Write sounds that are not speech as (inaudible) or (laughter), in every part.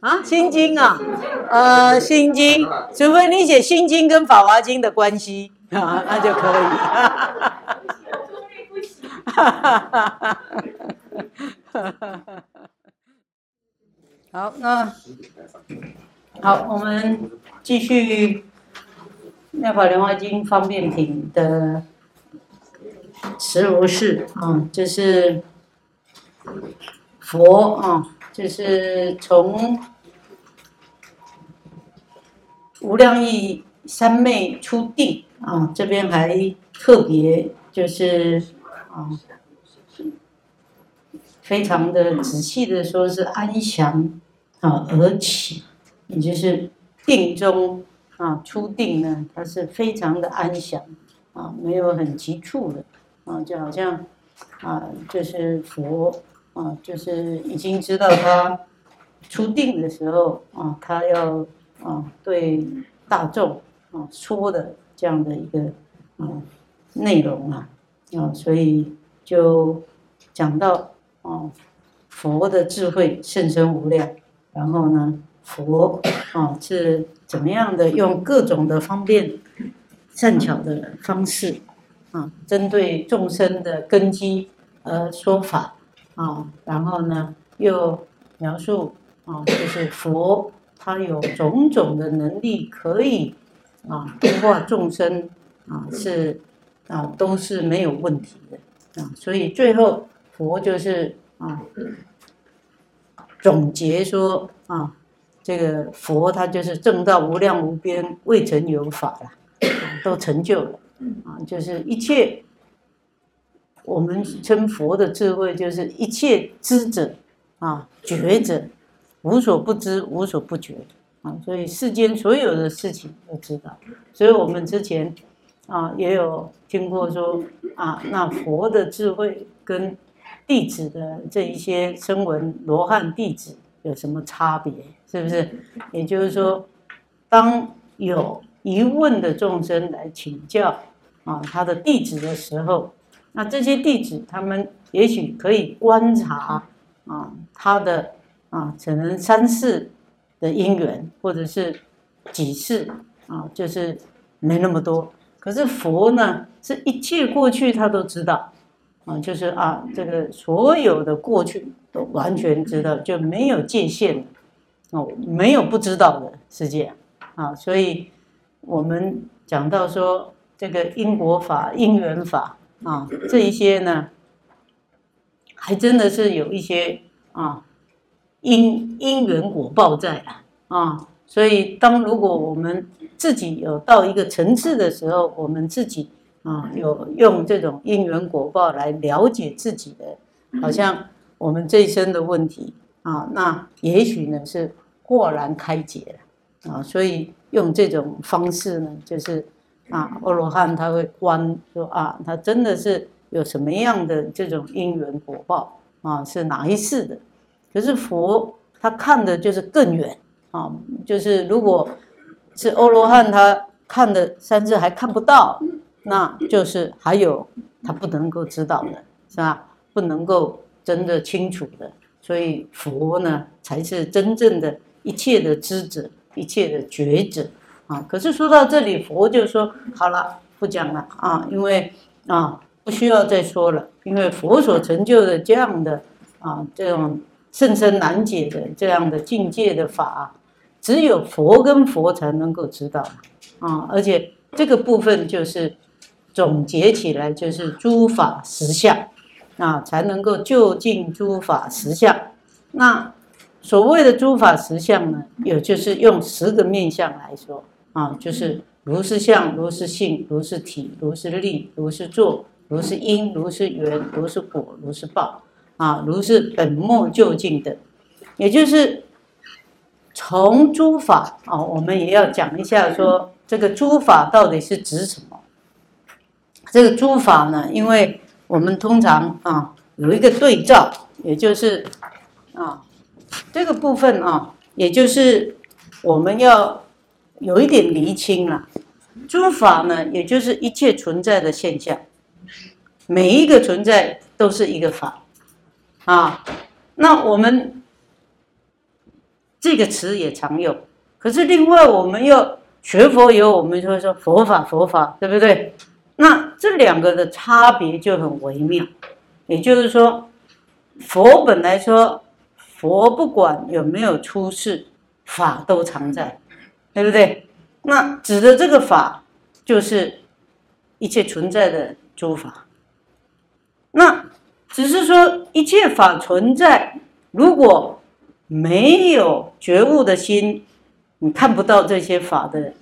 啊，心经啊，呃，心经，除非你写心经跟法华经的关系。啊，那就可以。(laughs) 好，那好，我们继续《妙法莲华经》方便品的十如是。啊，这是佛啊，就是从。无量义三昧出定啊，这边还特别就是啊，非常的仔细的说是安详啊而起，也就是定中啊出定呢，它是非常的安详啊，没有很急促的啊，就好像啊就是佛啊，就是已经知道他出定的时候啊，他要。啊，对大众啊说的这样的一个啊内容啊啊，所以就讲到啊佛的智慧甚深无量，然后呢佛啊是怎么样的用各种的方便善巧的方式啊，针对众生的根基而说法啊，然后呢又描述啊就是佛。他有种种的能力，可以啊度化众生啊，是啊都是没有问题的啊。所以最后佛就是啊总结说啊，这个佛他就是正道无量无边，未曾有法了，都成就了啊。就是一切我们称佛的智慧，就是一切知者啊觉者。无所不知，无所不觉啊！所以世间所有的事情都知道。所以我们之前啊也有听过说啊，那佛的智慧跟弟子的这一些声闻罗汉弟子有什么差别？是不是？也就是说，当有疑问的众生来请教啊他的弟子的时候，那这些弟子他们也许可以观察啊他的。啊，可能三世的因缘，或者是几世啊，就是没那么多。可是佛呢，是一切过去他都知道啊，就是啊，这个所有的过去都完全知道，就没有界限哦，没有不知道的世界啊。所以我们讲到说这个因果法、因缘法啊，这一些呢，还真的是有一些啊。因因缘果报在啊，所以当如果我们自己有到一个层次的时候，我们自己啊有用这种因缘果报来了解自己的，好像我们这一生的问题啊，那也许呢是豁然开解了啊，所以用这种方式呢，就是啊，阿罗汉他会观说啊，他真的是有什么样的这种因缘果报啊，是哪一世的。可是佛他看的就是更远啊，就是如果是欧罗汉，他看的三世还看不到，那就是还有他不能够知道的，是吧？不能够真的清楚的，所以佛呢才是真正的一切的知者，一切的觉者啊。可是说到这里，佛就说好了，不讲了啊，因为啊不需要再说了，因为佛所成就的这样的啊这种。甚深难解的这样的境界的法，只有佛跟佛才能够知道啊！而且这个部分就是总结起来，就是诸法实相啊，才能够就近诸法实相。那所谓的诸法实相呢，有就是用十个面相来说啊，就是如是相、如是性、如是体、如是力、如是作、如是因、如是缘、如是果、如是报。啊，如是本末就近的，也就是从诸法啊，我们也要讲一下，说这个诸法到底是指什么？这个诸法呢，因为我们通常啊有一个对照，也就是啊这个部分啊，也就是我们要有一点厘清了，诸法呢，也就是一切存在的现象，每一个存在都是一个法。啊，那我们这个词也常用。可是另外，我们要学佛以后，我们就会说佛法佛法，对不对？那这两个的差别就很微妙。也就是说，佛本来说，佛不管有没有出世，法都常在，对不对？那指的这个法，就是一切存在的诸法。那只是说一切法存在，如果没有觉悟的心。你看不到这些法的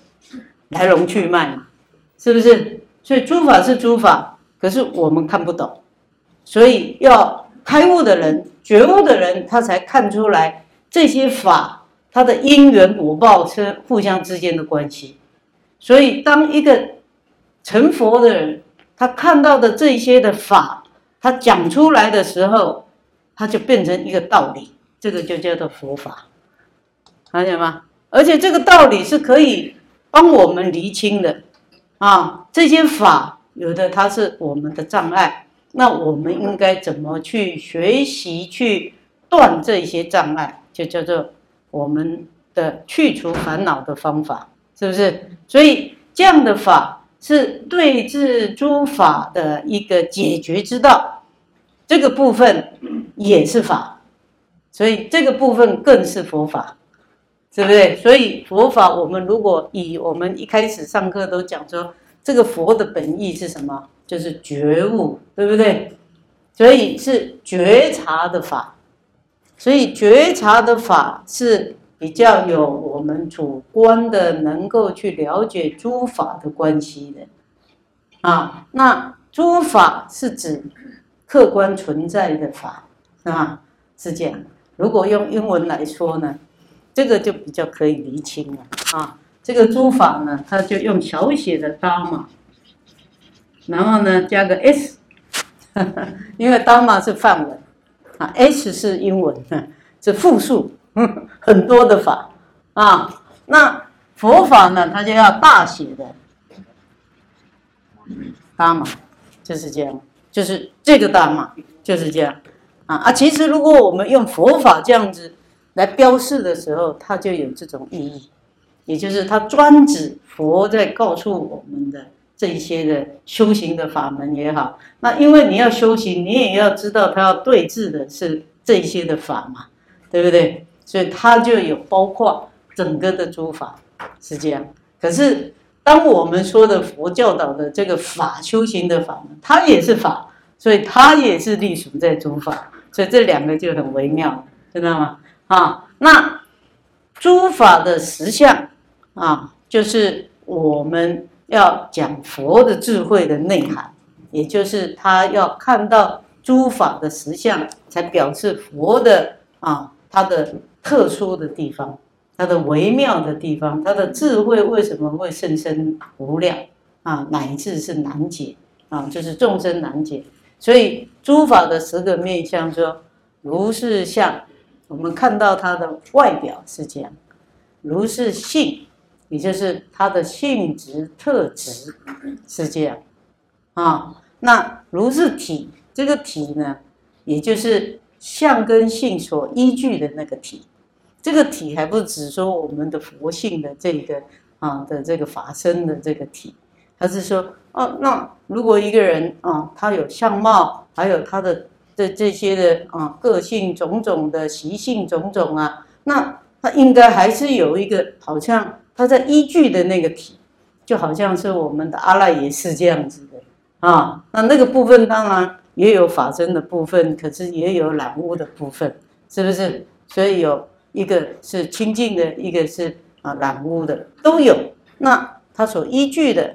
来龙去脉嘛？是不是？所以诸法是诸法，可是我们看不懂，所以要开悟的人、觉悟的人，他才看出来这些法它的因缘果报是互相之间的关系。所以，当一个成佛的人，他看到的这些的法，他讲出来的时候，他就变成一个道理，这个就叫做佛法，看见吗？而且这个道理是可以帮我们厘清的，啊，这些法有的它是我们的障碍，那我们应该怎么去学习去断这些障碍，就叫做我们的去除烦恼的方法，是不是？所以这样的法是对治诸法的一个解决之道，这个部分也是法，所以这个部分更是佛法。对不对？所以佛法，我们如果以我们一开始上课都讲说，这个佛的本意是什么？就是觉悟，对不对？所以是觉察的法，所以觉察的法是比较有我们主观的，能够去了解诸法的关系的啊。那诸法是指客观存在的法，啊，是这样。如果用英文来说呢？这个就比较可以厘清了啊。这个诸法呢，它就用小写的 dharma，然后呢加个 s，(laughs) 因为 dharma 是梵文啊，s 是英文，是复数，(laughs) 很多的法啊。那佛法呢，它就要大写的 dharma，就是这样，就是这个 dharma 就是这样啊啊。其实如果我们用佛法这样子。来标示的时候，它就有这种意义，也就是它专指佛在告诉我们的这一些的修行的法门也好。那因为你要修行，你也要知道它要对治的是这一些的法嘛，对不对？所以它就有包括整个的诸法是这样。可是当我们说的佛教导的这个法修行的法门，它也是法，所以它也是隶属在诸法，所以这两个就很微妙，知道吗？啊，那诸法的实相啊，就是我们要讲佛的智慧的内涵，也就是他要看到诸法的实相，才表示佛的啊，他的特殊的地方，他的微妙的地方，他的智慧为什么会甚深无量啊，乃至是难解啊，就是众生难解，所以诸法的十个面相说，如是相。我们看到它的外表是这样，如是性，也就是它的性质特质是这样啊。那如是体，这个体呢，也就是相跟性所依据的那个体。这个体还不只说我们的佛性的这个啊的这个法身的这个体，他是说哦，那如果一个人啊，他有相貌，还有他的。这这些的啊，个性种种的习性种种啊，那他应该还是有一个，好像他在依据的那个体，就好像是我们的阿赖耶识这样子的啊。那那个部分当然也有法身的部分，可是也有染污的部分，是不是？所以有一个是清净的，一个是啊染污的，都有。那他所依据的，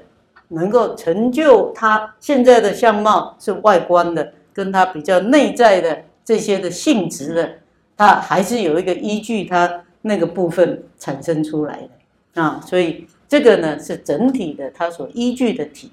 能够成就他现在的相貌是外观的。跟他比较内在的这些的性质的，它还是有一个依据，它那个部分产生出来的啊，所以这个呢是整体的它所依据的体。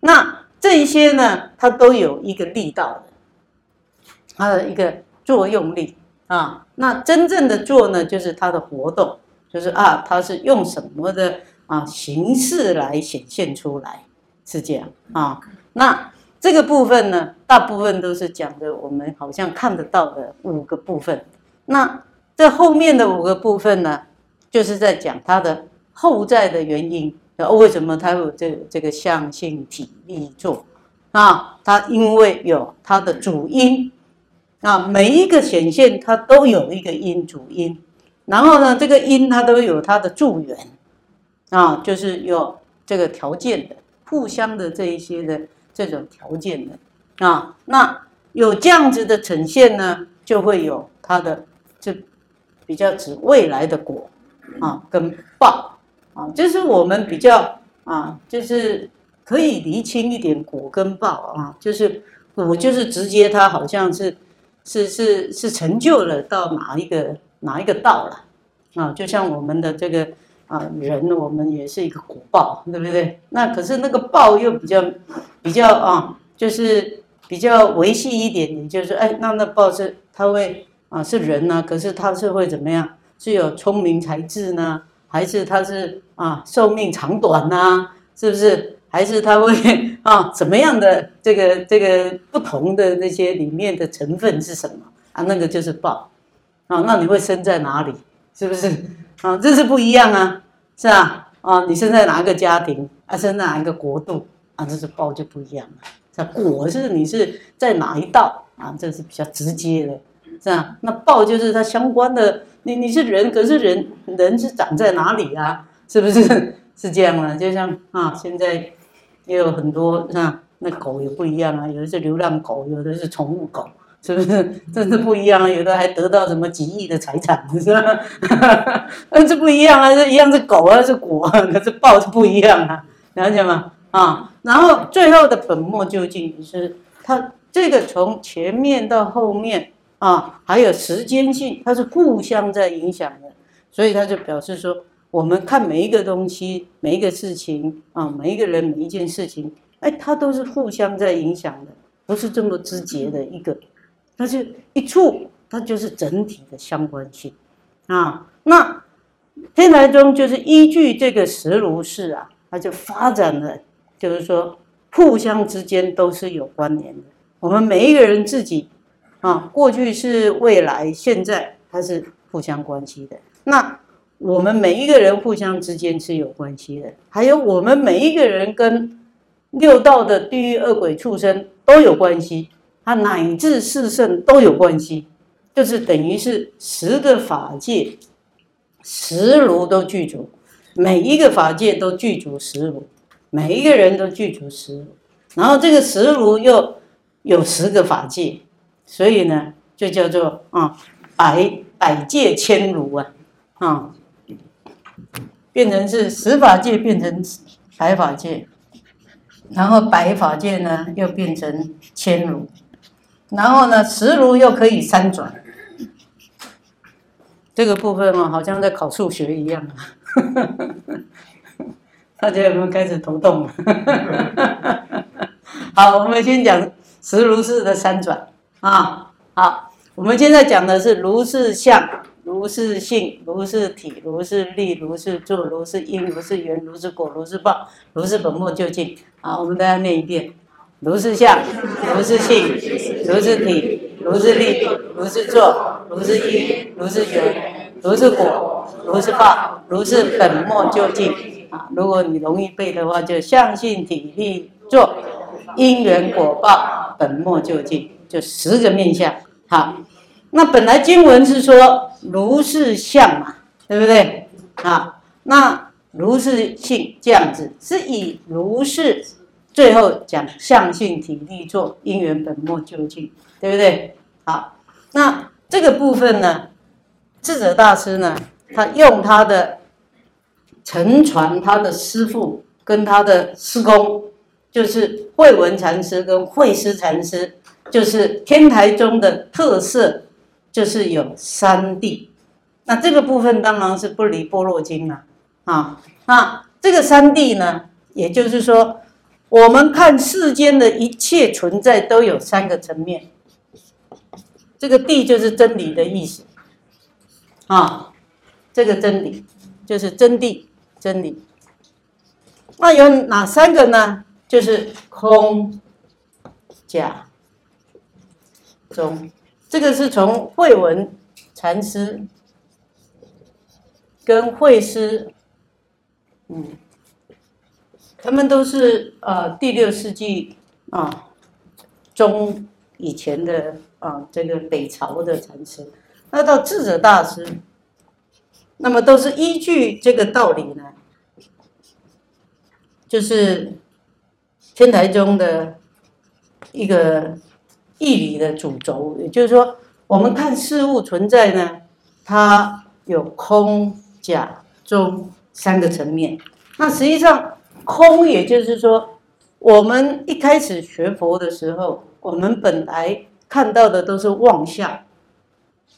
那这些呢，它都有一个力道的，它的一个作用力啊。那真正的做呢，就是它的活动，就是啊，它是用什么的啊形式来显现出来，是这样啊。那。这个部分呢，大部分都是讲的我们好像看得到的五个部分。那这后面的五个部分呢，就是在讲它的后在的原因。为什么它有这这个相性体力作啊？它因为有它的主因啊，每一个显现它都有一个因主因，然后呢，这个因它都有它的助缘啊，就是有这个条件的，互相的这一些的这种条件的啊。那有这样子的呈现呢，就会有它的这比较指未来的果啊跟报。啊，就是我们比较啊，就是可以厘清一点果跟报啊，就是果就是直接它好像是是是是成就了到哪一个哪一个道了啊，就像我们的这个啊人，我们也是一个果报，对不对？那可是那个报又比较比较啊，就是比较维系一点，也就是哎，那那报是他会啊是人呢，可是他是会怎么样？是有聪明才智呢？还是他是啊，寿命长短呐，是不是？还是他会 (laughs) 啊，怎么样的这个这个不同的那些里面的成分是什么啊？那个就是报啊。那你会生在哪里？是不是啊？这是不一样啊，是啊？啊，你生在哪一个家庭啊？生在哪一个国度啊？这是报就不一样了。果是你是在哪一道啊？这是比较直接的，是吧？那报就是它相关的。你你是人，可是人人是长在哪里啊？是不是 (laughs) 是这样啊？就像啊，现在也有很多啊，那狗也不一样啊，有的是流浪狗，有的是宠物狗，是不是？真是不一样啊！有的还得到什么几亿的财产，是吧？(laughs) 那这不一样啊，这一样是狗啊，是果，可是报是不一样啊，了解吗？啊，然后最后的本末究竟是它这个从前面到后面。啊，还有时间性，它是互相在影响的，所以他就表示说，我们看每一个东西、每一个事情啊，每一个人、每一件事情，哎，它都是互相在影响的，不是这么直接的一个，它是一处，它就是整体的相关性啊。那天台宗就是依据这个实如是啊，它就发展了，就是说互相之间都是有关联的，我们每一个人自己。啊，过去是未来，现在它是互相关系的。那我们每一个人互相之间是有关系的，还有我们每一个人跟六道的地狱恶鬼畜生都有关系，它乃至四圣都有关系，就是等于是十个法界十如都具足，每一个法界都具足十如，每一个人都具足十如，然后这个十如又有十个法界。所以呢，就叫做啊，百百界千如啊，啊，变成是十法界变成百法界，然后百法界呢又变成千如，然后呢十如又可以三转，这个部分哦，好像在考数学一样，(laughs) 大家有没有开始头痛？(laughs) 好，我们先讲十如是的三转。啊，好，我们现在讲的是如是相、如是性、如是体、如是力、如是作、如是因、如是缘、如是果、如是报、如是本末究竟。好，我们大家念一遍：如是相、如是性、如是体、如是力、如是作、如是因、如是缘、如是果、如是报、如是本末究竟。啊，如果你容易背的话，就相性体力作因缘果报本末究竟。就十个面相，好，那本来经文是说如是相嘛，对不对？啊，那如是性这样子，是以如是最后讲相性体力作因缘本末究竟，对不对？好，那这个部分呢，智者大师呢，他用他的承传他的师父跟他的师公，就是慧文禅师跟慧师禅师。就是天台宗的特色，就是有三谛。那这个部分当然是不离般若经了啊。那这个三谛呢，也就是说，我们看世间的一切存在都有三个层面。这个谛就是真理的意思啊。这个真理就是真谛，真理。那有哪三个呢？就是空、假。中，这个是从慧文禅师跟慧师，嗯，他们都是呃第六世纪啊中以前的啊这个北朝的禅师，那到智者大师，那么都是依据这个道理呢，就是天台宗的一个义理的主轴，也就是说，我们看事物存在呢，它有空。假中三个层面，那实际上空，也就是说，我们一开始学佛的时候，我们本来看到的都是妄象，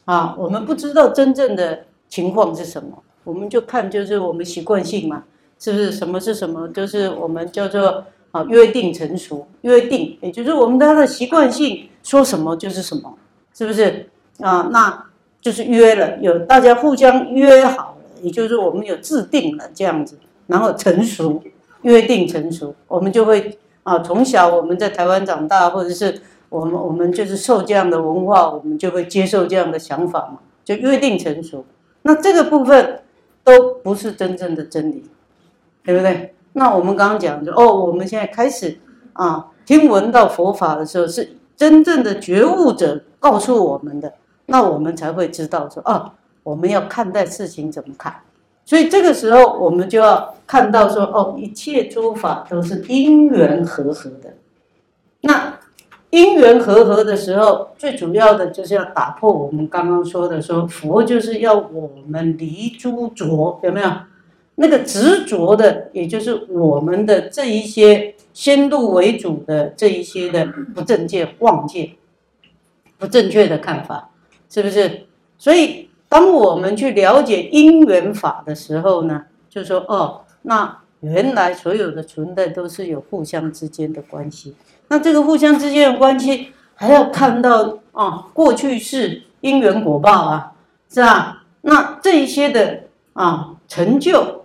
啊，我们不知道真正的情况是什么，我们就看就是我们习惯性嘛，是不是？什么是什么？就是我们叫做啊约定成熟，约定，也就是我们他的习惯性说什么就是什么，是不是？啊，那就是约了，有大家互相约好了。也就是我们有制定了这样子，然后成熟，约定成熟，我们就会啊，从小我们在台湾长大，或者是我们我们就是受这样的文化，我们就会接受这样的想法嘛，就约定成熟。那这个部分都不是真正的真理，对不对？那我们刚刚讲的哦，我们现在开始啊，听闻到佛法的时候，是真正的觉悟者告诉我们的，那我们才会知道说啊。我们要看待事情怎么看？所以这个时候，我们就要看到说，哦，一切诸法都是因缘和合的。那因缘和合的时候，最主要的就是要打破我们刚刚说的，说佛就是要我们离诸浊，有没有？那个执着的，也就是我们的这一些先入为主的这一些的不正见、妄见、不正确的看法，是不是？所以。当我们去了解因缘法的时候呢，就说哦，那原来所有的存在都是有互相之间的关系。那这个互相之间的关系，还要看到啊，过去是因缘果报啊，是吧？那这一些的啊成就，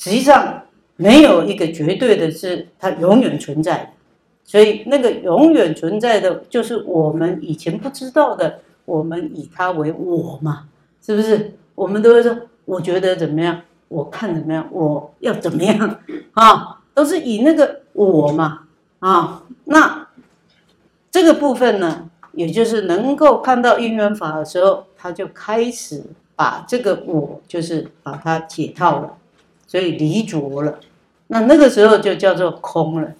实际上没有一个绝对的是它永远存在，所以那个永远存在的就是我们以前不知道的，我们以它为我嘛。是不是我们都会说？我觉得怎么样？我看怎么样？我要怎么样？啊，都是以那个我嘛啊。那这个部分呢，也就是能够看到因缘法的时候，他就开始把这个我，就是把它解套了，所以离着了。那那个时候就叫做空了，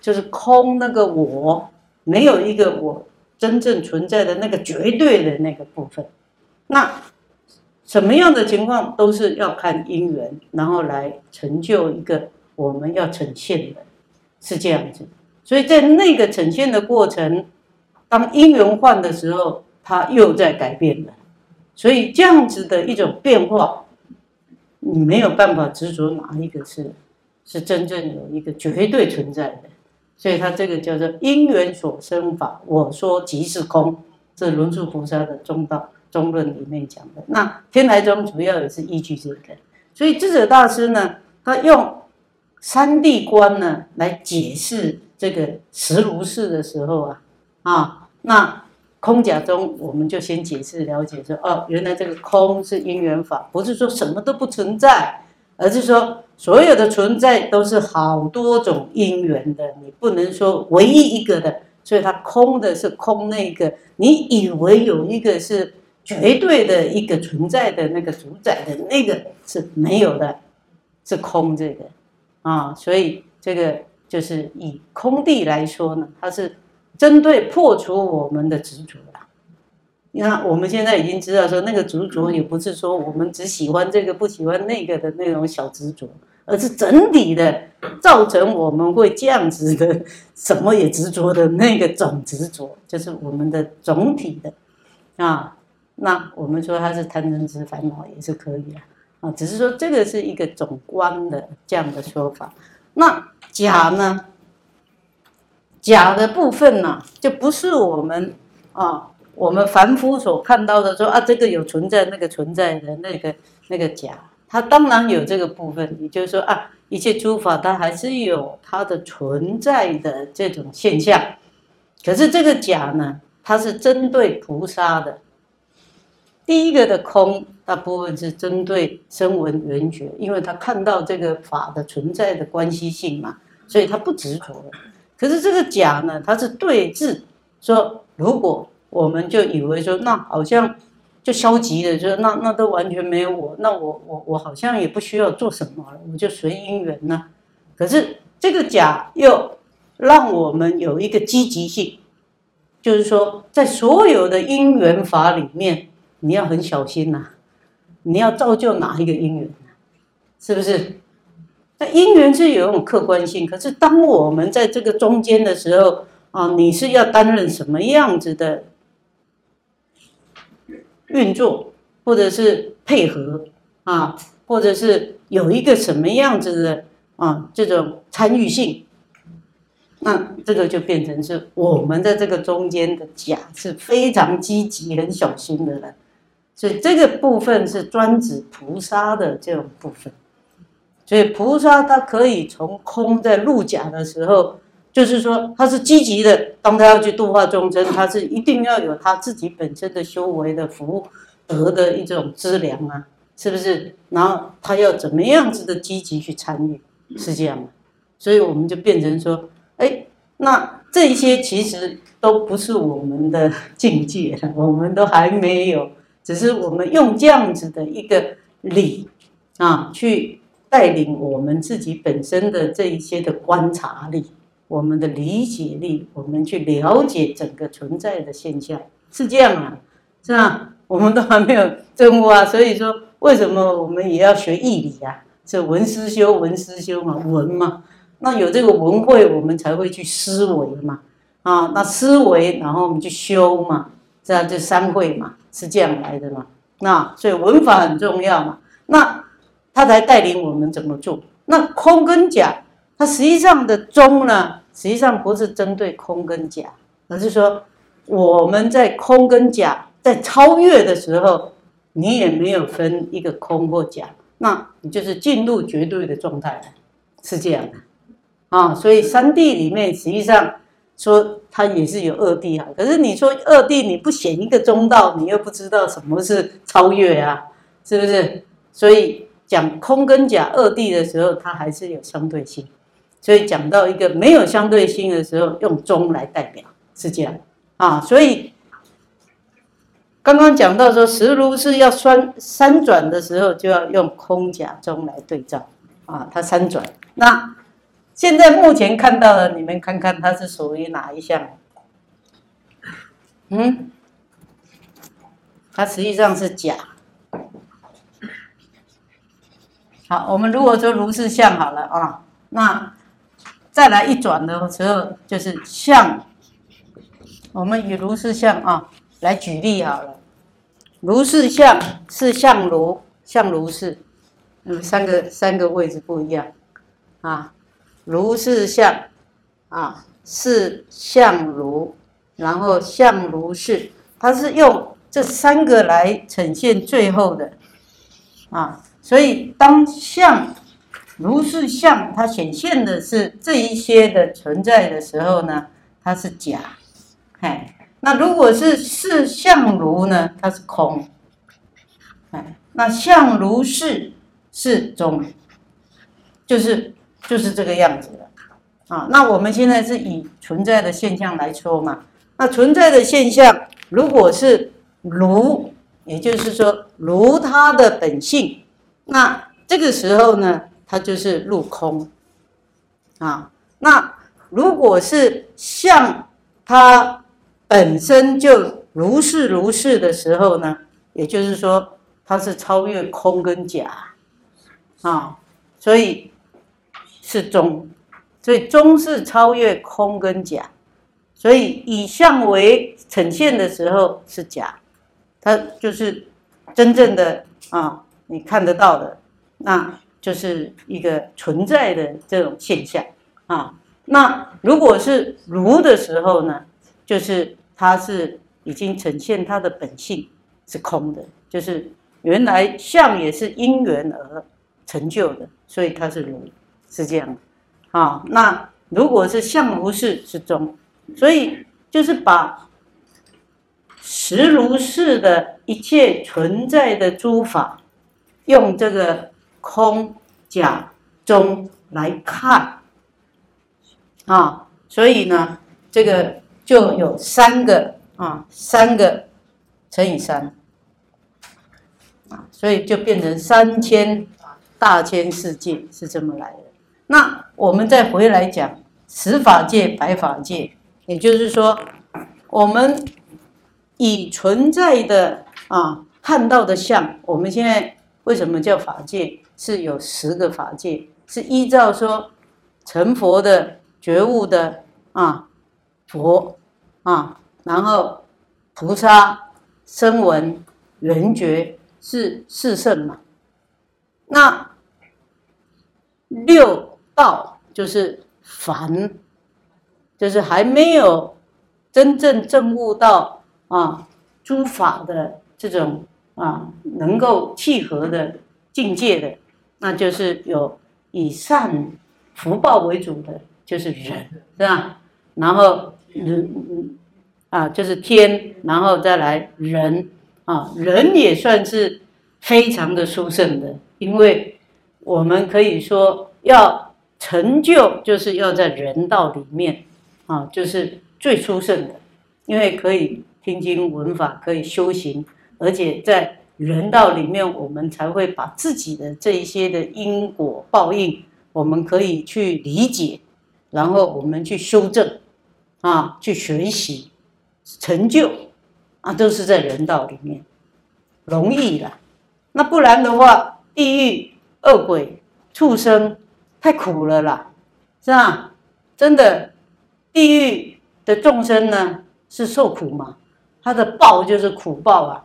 就是空那个我，没有一个我真正存在的那个绝对的那个部分。那什么样的情况都是要看因缘，然后来成就一个我们要呈现的，是这样子。所以在那个呈现的过程，当因缘换的时候，它又在改变了。所以这样子的一种变化，你没有办法执着哪一个是是真正有一个绝对存在的。所以它这个叫做因缘所生法，我说即是空，这轮住菩萨的中道。中论里面讲的，那天台宗主要也是依据这个，所以智者大师呢，他用三谛观呢来解释这个实如是的时候啊，啊，那空假中我们就先解释了解说，哦，原来这个空是因缘法，不是说什么都不存在，而是说所有的存在都是好多种因缘的，你不能说唯一一个的，所以它空的是空那个，你以为有一个是。绝对的一个存在的那个主宰的那个是没有的，是空这个啊，所以这个就是以空地来说呢，它是针对破除我们的执着的。你看，我们现在已经知道说，那个执着也不是说我们只喜欢这个不喜欢那个的那种小执着，而是整体的造成我们会这样子的什么也执着的那个总执着，就是我们的总体的啊。那我们说它是贪嗔痴烦恼也是可以的，啊，只是说这个是一个总观的这样的说法。那假呢？假的部分呢，就不是我们啊，我们凡夫所看到的说啊，这个有存在，那个存在的那个那个假，它当然有这个部分。也就是说啊，一切诸法它还是有它的存在的这种现象。可是这个假呢，它是针对菩萨的。第一个的空，大部分是针对声闻缘觉，因为他看到这个法的存在的关系性嘛，所以他不执着。可是这个假呢，它是对峙，说如果我们就以为说，那好像就消极的，就那那都完全没有我，那我我我好像也不需要做什么了，我就随因缘呢。可是这个假又让我们有一个积极性，就是说在所有的因缘法里面。你要很小心呐，你要造就哪一个因缘是不是？那因缘是有一种客观性，可是当我们在这个中间的时候啊，你是要担任什么样子的运作，或者是配合啊，或者是有一个什么样子的啊这种参与性，那这个就变成是我们在这个中间的假是非常积极、很小心的人。所以这个部分是专指菩萨的这种部分，所以菩萨他可以从空在入假的时候，就是说他是积极的，当他要去度化众生，他是一定要有他自己本身的修为的福德的一种资粮啊，是不是？然后他要怎么样子的积极去参与，是这样。所以我们就变成说，哎，那这些其实都不是我们的境界，我们都还没有。只是我们用这样子的一个理啊，去带领我们自己本身的这一些的观察力，我们的理解力，我们去了解整个存在的现象，是这样啊，是吧？我们都还没有证悟啊，所以说为什么我们也要学义理啊？这文思修，文思修嘛，文嘛，那有这个文会，我们才会去思维嘛，啊，那思维，然后我们去修嘛，这样就三会嘛。是这样来的嘛？那所以文法很重要嘛？那他才带领我们怎么做？那空跟假，它实际上的中呢，实际上不是针对空跟假，而是说我们在空跟假在超越的时候，你也没有分一个空或假，那你就是进入绝对的状态了，是这样的啊。所以三谛里面实际上。说它也是有二谛哈，可是你说二谛你不显一个中道，你又不知道什么是超越啊，是不是？所以讲空跟假二谛的时候，它还是有相对性。所以讲到一个没有相对性的时候，用中来代表是这样啊。所以刚刚讲到说实如是要三三转的时候，就要用空假中来对照啊，它三转那。现在目前看到的，你们看看它是属于哪一项？嗯，它实际上是假。好，我们如果说如是相好了啊，那再来一转的时候就是相。我们以如是相啊来举例好了，如是相是相如相如是，嗯，三个三个位置不一样啊。如是相，啊，是相如，然后相如是，它是用这三个来呈现最后的，啊，所以当相如是相，它显现的是这一些的存在的时候呢，它是假，哎，那如果是是相如呢，它是空，哎，那相如是是中，就是。就是这个样子的，啊，那我们现在是以存在的现象来说嘛，那存在的现象如果是如，也就是说如它的本性，那这个时候呢，它就是入空，啊，那如果是像它本身就如是如是的时候呢，也就是说它是超越空跟假，啊，所以。是中，所以中是超越空跟假，所以以相为呈现的时候是假，它就是真正的啊，你看得到的，那就是一个存在的这种现象啊。那如果是如的时候呢，就是它是已经呈现它的本性是空的，就是原来相也是因缘而成就的，所以它是如。是这样，啊，那如果是相如是是中，所以就是把实如是的一切存在的诸法，用这个空假中来看啊，所以呢，这个就有三个啊，三个乘以三啊，所以就变成三千大千世界是这么来的。那我们再回来讲十法界、百法界，也就是说，我们。已存在的啊，看到的相，我们现在为什么叫法界？是有十个法界，是依照说成佛的觉悟的啊佛啊，然后菩萨、声闻、缘觉是四圣嘛。那六道就是凡，就是还没有真正证悟到。啊，诸法的这种啊，能够契合的境界的，那就是有以善福报为主的，就是人，是吧？然后人啊，就是天，然后再来人啊，人也算是非常的殊胜的，因为我们可以说要成就，就是要在人道里面啊，就是最殊胜的，因为可以。听经闻法可以修行，而且在人道里面，我们才会把自己的这一些的因果报应，我们可以去理解，然后我们去修正，啊，去学习，成就，啊，都是在人道里面，容易了。那不然的话，地狱、恶鬼、畜生太苦了啦，是吧？真的，地狱的众生呢，是受苦嘛？他的报就是苦报啊，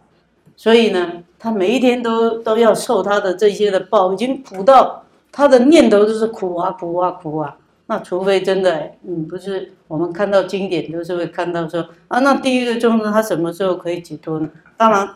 所以呢，他每一天都都要受他的这些的报，已经苦到他的念头都是苦啊苦啊苦啊。那除非真的，嗯，不是我们看到经典都是会看到说啊，那第一个众生他什么时候可以解脱呢？当然，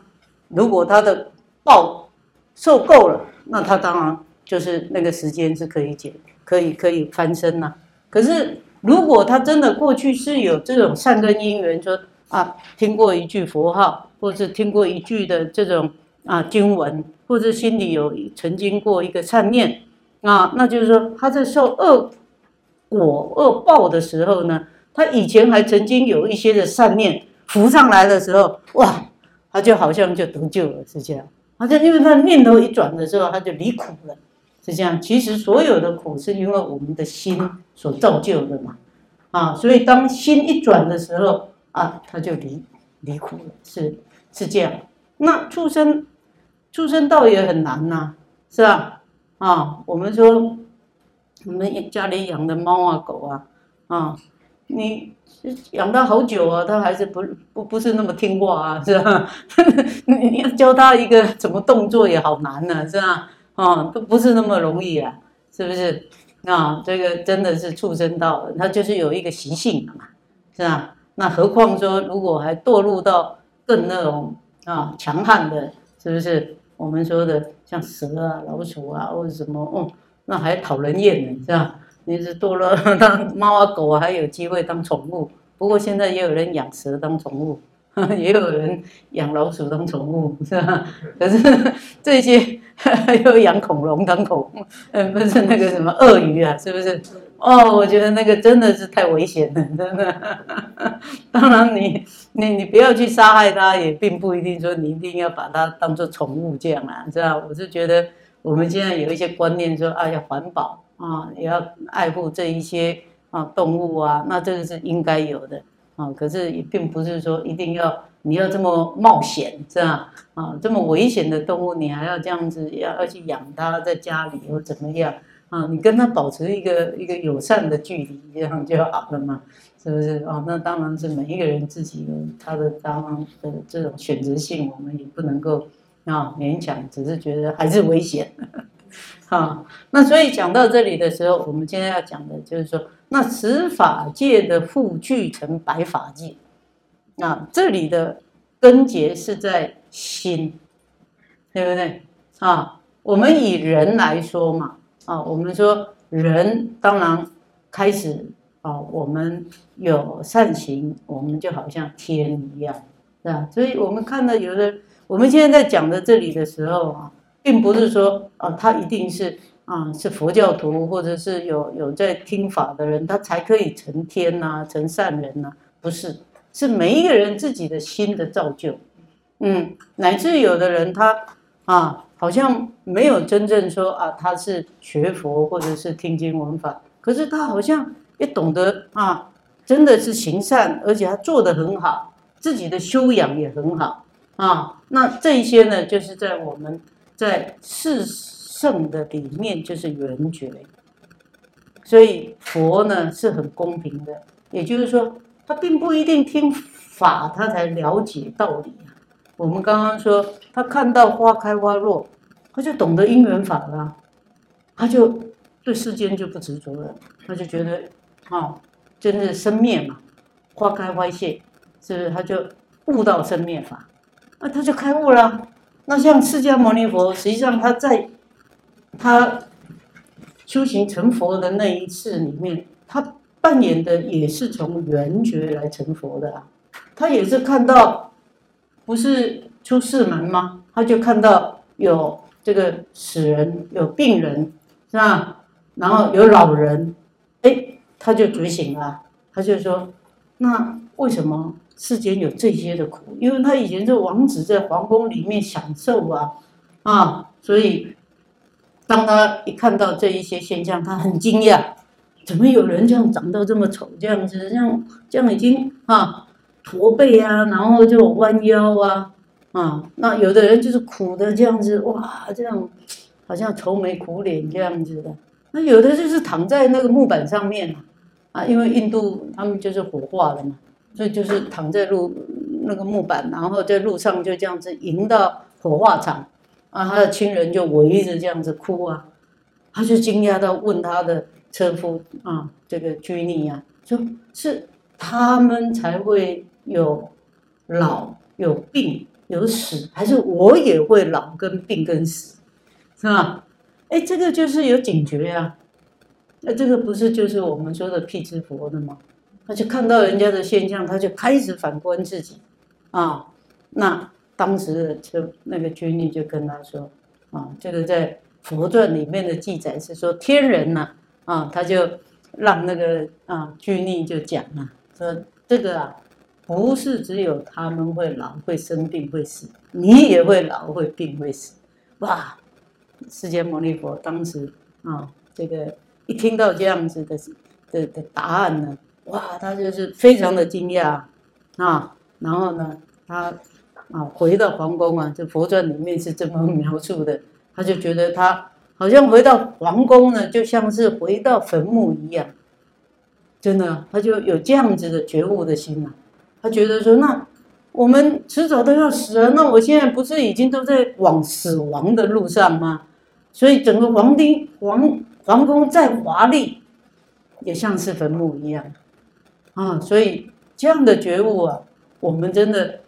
如果他的报受够了，那他当然就是那个时间是可以解，可以可以翻身呐。可是如果他真的过去是有这种善根因缘说。啊，听过一句佛号，或者听过一句的这种啊经文，或者心里有曾经过一个善念啊，那就是说他在受恶果恶报的时候呢，他以前还曾经有一些的善念浮上来的时候，哇，他就好像就得救了，是这样。好像因为他念头一转的时候，他就离苦了，是这样。其实所有的苦是因为我们的心所造就的嘛，啊，所以当心一转的时候。啊，他就离离苦了，是是这样。那畜生畜生道也很难呐，是吧？啊，我们说我们家里养的猫啊狗啊，啊，你养它好久啊，它还是不不不是那么听话啊，是吧？(laughs) 你要教它一个怎么动作也好难呢，是吧？啊，都不是那么容易啊，是不是？啊，这个真的是畜生道，它就是有一个习性的嘛，是吧？那何况说，如果还堕入到更那种啊强悍的，是不是？我们说的像蛇啊、老鼠啊，或者什么，哦，那还讨人厌呢，是吧？你是多了 (laughs) 当猫啊狗啊，还有机会当宠物。不过现在也有人养蛇当宠物，(laughs) 也有人养老鼠当宠物，是吧？可是这些还有养恐龙当宠，嗯，不是那个什么鳄鱼啊，是不是？哦，我觉得那个真的是太危险了，(laughs) 真的。(laughs) 当然，你你你不要去杀害它，也并不一定说你一定要把它当做宠物这样啊，是吧？我是觉得我们现在有一些观念说啊，要环保啊，也要爱护这一些啊动物啊，那这个是应该有的啊。可是也并不是说一定要你要这么冒险，是吧？啊，这么危险的动物，你还要这样子要要去养它在家里或怎么样？啊，你跟他保持一个一个友善的距离，这样就好了嘛，是不是？哦，那当然是每一个人自己他的当然的这种选择性，我们也不能够啊勉强，只是觉得还是危险。(laughs) 啊，那所以讲到这里的时候，我们今天要讲的就是说，那十法界的复聚成百法界，啊，这里的根结是在心，对不对？啊，我们以人来说嘛。啊，我们说人当然开始啊，我们有善行，我们就好像天一样是吧？所以我们看到有的，我们现在在讲的这里的时候啊，并不是说啊，他一定是啊是佛教徒，或者是有有在听法的人，他才可以成天呐，成善人呐，不是，是每一个人自己的心的造就，嗯，乃至有的人他啊，好像没有真正说啊，他是学佛或者是听经闻法，可是他好像也懂得啊。真的是行善，而且他做得很好，自己的修养也很好啊。那这些呢，就是在我们在四圣的里面，就是圆觉。所以佛呢是很公平的，也就是说，他并不一定听法，他才了解道理。我们刚刚说，他看到花开花落，他就懂得因缘法了，他就对世间就不执着了，他就觉得啊。真的生灭嘛，花开花谢，是不是他就悟到生灭法？那他就开悟了。那像释迦牟尼佛，实际上他在他修行成佛的那一次里面，他扮演的也是从圆觉来成佛的啊。他也是看到，不是出世门吗？他就看到有这个死人，有病人，是吧？然后有老人，哎。他就觉醒了，他就说：“那为什么世间有这些的苦？因为他以前是王子，在皇宫里面享受啊，啊，所以当他一看到这一些现象，他很惊讶，怎么有人这样长到这么丑，这样子，这样这样已经啊驼背啊，然后就弯腰啊，啊，那有的人就是苦的这样子，哇，这样好像愁眉苦脸这样子的，那有的就是躺在那个木板上面。”啊，因为印度他们就是火化了嘛，所以就是躺在路那个木板，然后在路上就这样子迎到火化场，啊，他的亲人就围着这样子哭啊，他就惊讶到问他的车夫啊，这个居尼啊，说是他们才会有老有病有死，还是我也会老跟病跟死，是吧？哎，这个就是有警觉呀。那这个不是就是我们说的辟支佛的吗？他就看到人家的现象，他就开始反观自己，啊，那当时的就那个军力就跟他说，啊，这个在佛传里面的记载是说天人呐，啊，他就让那个啊军力就讲啊，说这个啊不是只有他们会老会生病会死，你也会老会病会死，哇，释迦牟尼佛当时啊这个。一听到这样子的的的答案呢，哇，他就是非常的惊讶啊。然后呢，他啊回到皇宫啊，这佛传里面是这么描述的，他就觉得他好像回到皇宫呢，就像是回到坟墓一样。真的，他就有这样子的觉悟的心啊。他觉得说，那我们迟早都要死了，那我现在不是已经都在往死亡的路上吗？所以整个皇帝皇。皇宫再华丽，也像是坟墓一样，啊，所以这样的觉悟啊，我们真的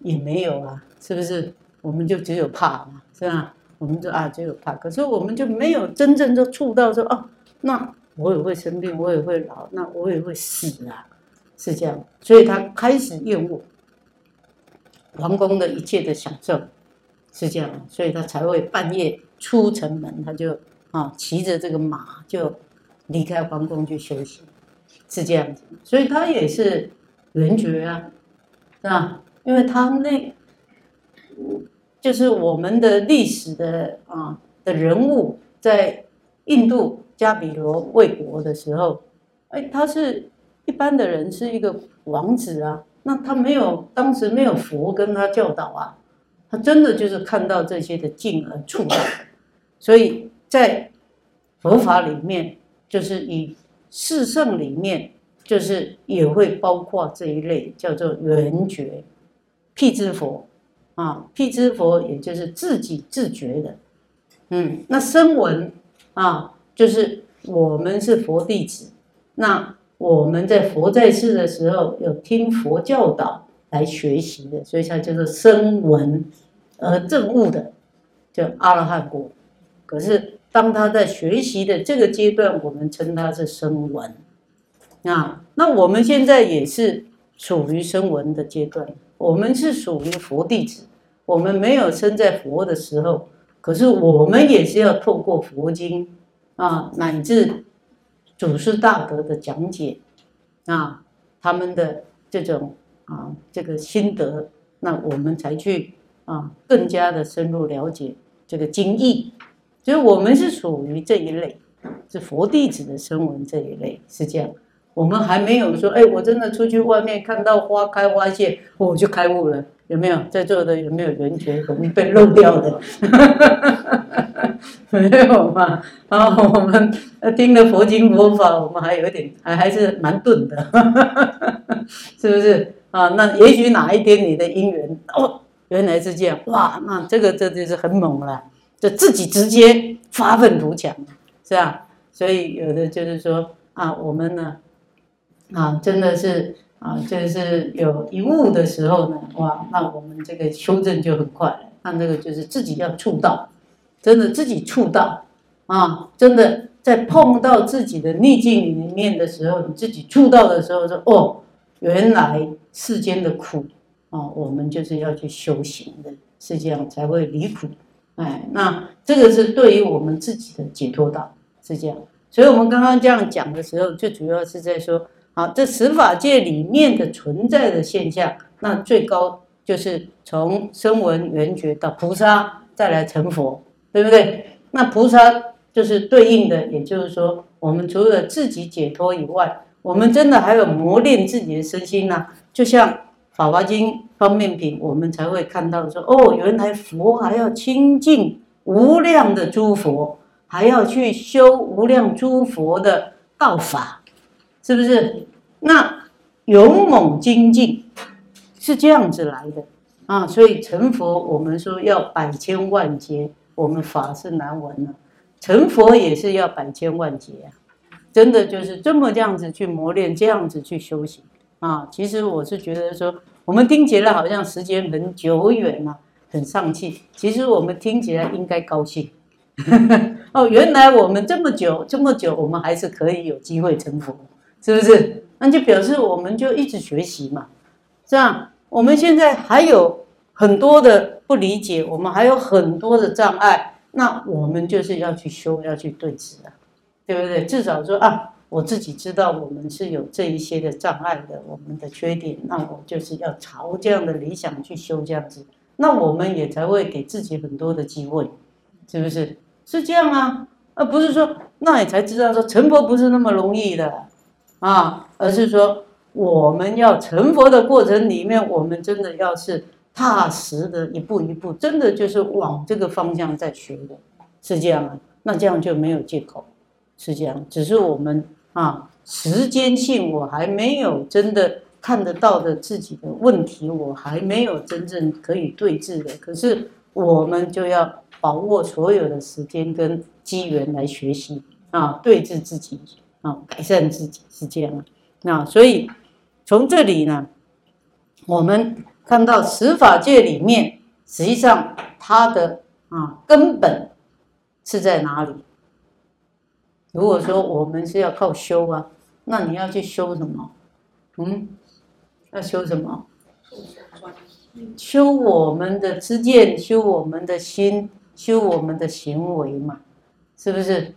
也没有啊，是不是？我们就只有怕嘛，是吧？我们就啊，只有怕，可是我们就没有真正的触到说，哦，那我也会生病，我也会老，那我也会死啊，是这样。所以他开始厌恶皇宫的一切的享受，是这样，所以他才会半夜出城门，他就。啊，骑着这个马就离开皇宫去休息，是这样子。所以他也是圆觉啊，是吧？因为他那，就是我们的历史的啊的人物，在印度迦比罗卫国的时候，哎，他是一般的人，是一个王子啊。那他没有，当时没有佛跟他教导啊，他真的就是看到这些的境而触到，所以。在佛法里面，就是以四圣里面，就是也会包括这一类，叫做圆觉、辟支佛啊。辟支佛也就是自己自觉的，嗯，那声闻啊，就是我们是佛弟子，那我们在佛在世的时候，有听佛教导来学习的，所以才叫做声闻而证悟的，叫阿罗汉果。可是。当他在学习的这个阶段，我们称他是声闻啊。那我们现在也是属于声闻的阶段，我们是属于佛弟子，我们没有生在佛的时候，可是我们也是要透过佛经啊，乃至祖师大德的讲解啊，他们的这种啊这个心得，那我们才去啊更加的深入了解这个经义，所以我们是属于这一类，是佛弟子的声闻这一类，是这样。我们还没有说，哎，我真的出去外面看到花开花谢，我就开悟了，有没有？在座的有没有人觉得被漏掉的？(laughs) (laughs) 没有嘛？然后我们听了佛经佛法，我们还有点，还还是蛮钝的，(laughs) 是不是？啊，那也许哪一天你的因缘，哦，原来是这样，哇，那这个这就是很猛了，就自己直接发愤图强，是吧？所以有的就是说啊，我们呢。啊，真的是啊，就是有一悟的时候呢，哇，那我们这个修正就很快了。那这个就是自己要触到，真的自己触到啊，真的在碰到自己的逆境里面的时候，你自己触到的时候说，哦，原来世间的苦啊，我们就是要去修行的，是这样才会离苦。哎，那这个是对于我们自己的解脱道，是这样。所以我们刚刚这样讲的时候，最主要是在说。好，这十法界里面的存在的现象，那最高就是从声闻缘觉到菩萨，再来成佛，对不对？那菩萨就是对应的，也就是说，我们除了自己解脱以外，我们真的还有磨练自己的身心呢。就像《法华经》方面品，我们才会看到说，哦，原来佛还要亲近无量的诸佛，还要去修无量诸佛的道法。是不是？那勇猛精进是这样子来的啊！所以成佛，我们说要百千万劫，我们法是难闻了。成佛也是要百千万劫啊！真的就是这么这样子去磨练，这样子去修行啊！其实我是觉得说，我们听起来好像时间很久远呐，很丧气。其实我们听起来应该高兴 (laughs) 哦，原来我们这么久这么久，我们还是可以有机会成佛。是不是？那就表示我们就一直学习嘛，这样我们现在还有很多的不理解，我们还有很多的障碍，那我们就是要去修，要去对治啊，对不对？至少说啊，我自己知道我们是有这一些的障碍的，我们的缺点，那我就是要朝这样的理想去修，这样子，那我们也才会给自己很多的机会，是不是？是这样啊，而不是说那你才知道说成佛不是那么容易的。啊，而是说我们要成佛的过程里面，我们真的要是踏实的一步一步，真的就是往这个方向在学的，是这样啊。那这样就没有借口，是这样。只是我们啊，时间性我还没有真的看得到的自己的问题，我还没有真正可以对峙的。可是我们就要把握所有的时间跟机缘来学习啊，对峙自己。啊，改善自己是这样那所以从这里呢，我们看到十法界里面，实际上它的啊根本是在哪里？如果说我们是要靠修啊，那你要去修什么？嗯，要修什么？修我们的知见，修我们的心，修我们的行为嘛，是不是？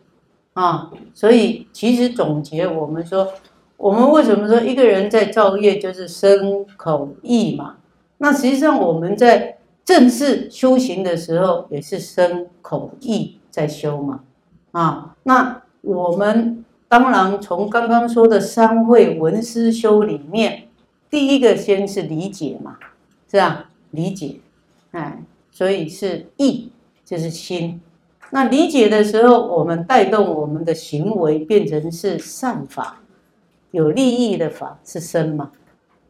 啊，所以其实总结，我们说，我们为什么说一个人在造业就是身口意嘛？那实际上我们在正式修行的时候，也是身口意在修嘛。啊，那我们当然从刚刚说的三会文思修里面，第一个先是理解嘛，是吧？理解，哎，所以是意，就是心。那理解的时候，我们带动我们的行为变成是善法，有利益的法是身嘛？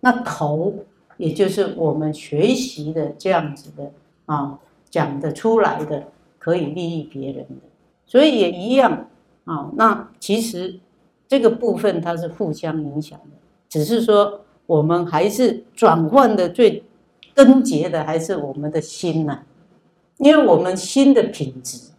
那口也就是我们学习的这样子的啊，讲得出来的可以利益别人的，所以也一样啊。那其实这个部分它是互相影响的，只是说我们还是转换的最根结的还是我们的心呐，因为我们心的品质。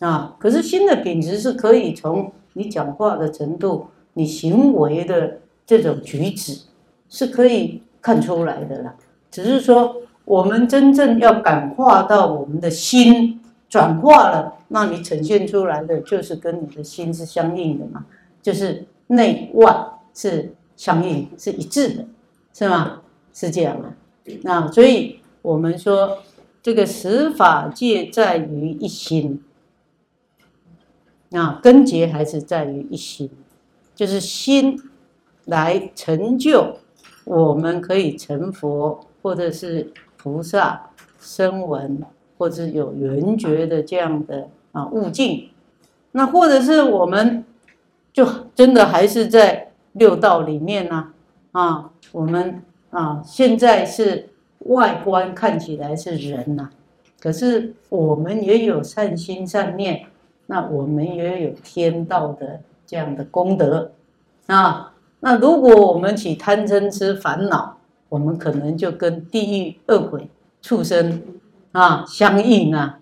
啊，可是心的品质是可以从你讲话的程度、你行为的这种举止是可以看出来的啦。只是说我们真正要感化到我们的心转化了，那你呈现出来的就是跟你的心是相应的嘛，就是内外是相应是一致的，是吗？是这样啊。那所以我们说这个十法界在于一心，那根结还是在于一心，就是心来成就。我们可以成佛，或者是菩萨、声闻，或者是有缘觉的这样的啊悟境，那或者是我们就真的还是在六道里面呢啊，我们啊现在是外观看起来是人呐，可是我们也有善心善念，那我们也有天道的这样的功德啊。那如果我们起贪嗔痴烦恼，我们可能就跟地狱恶鬼、畜生啊相应啊。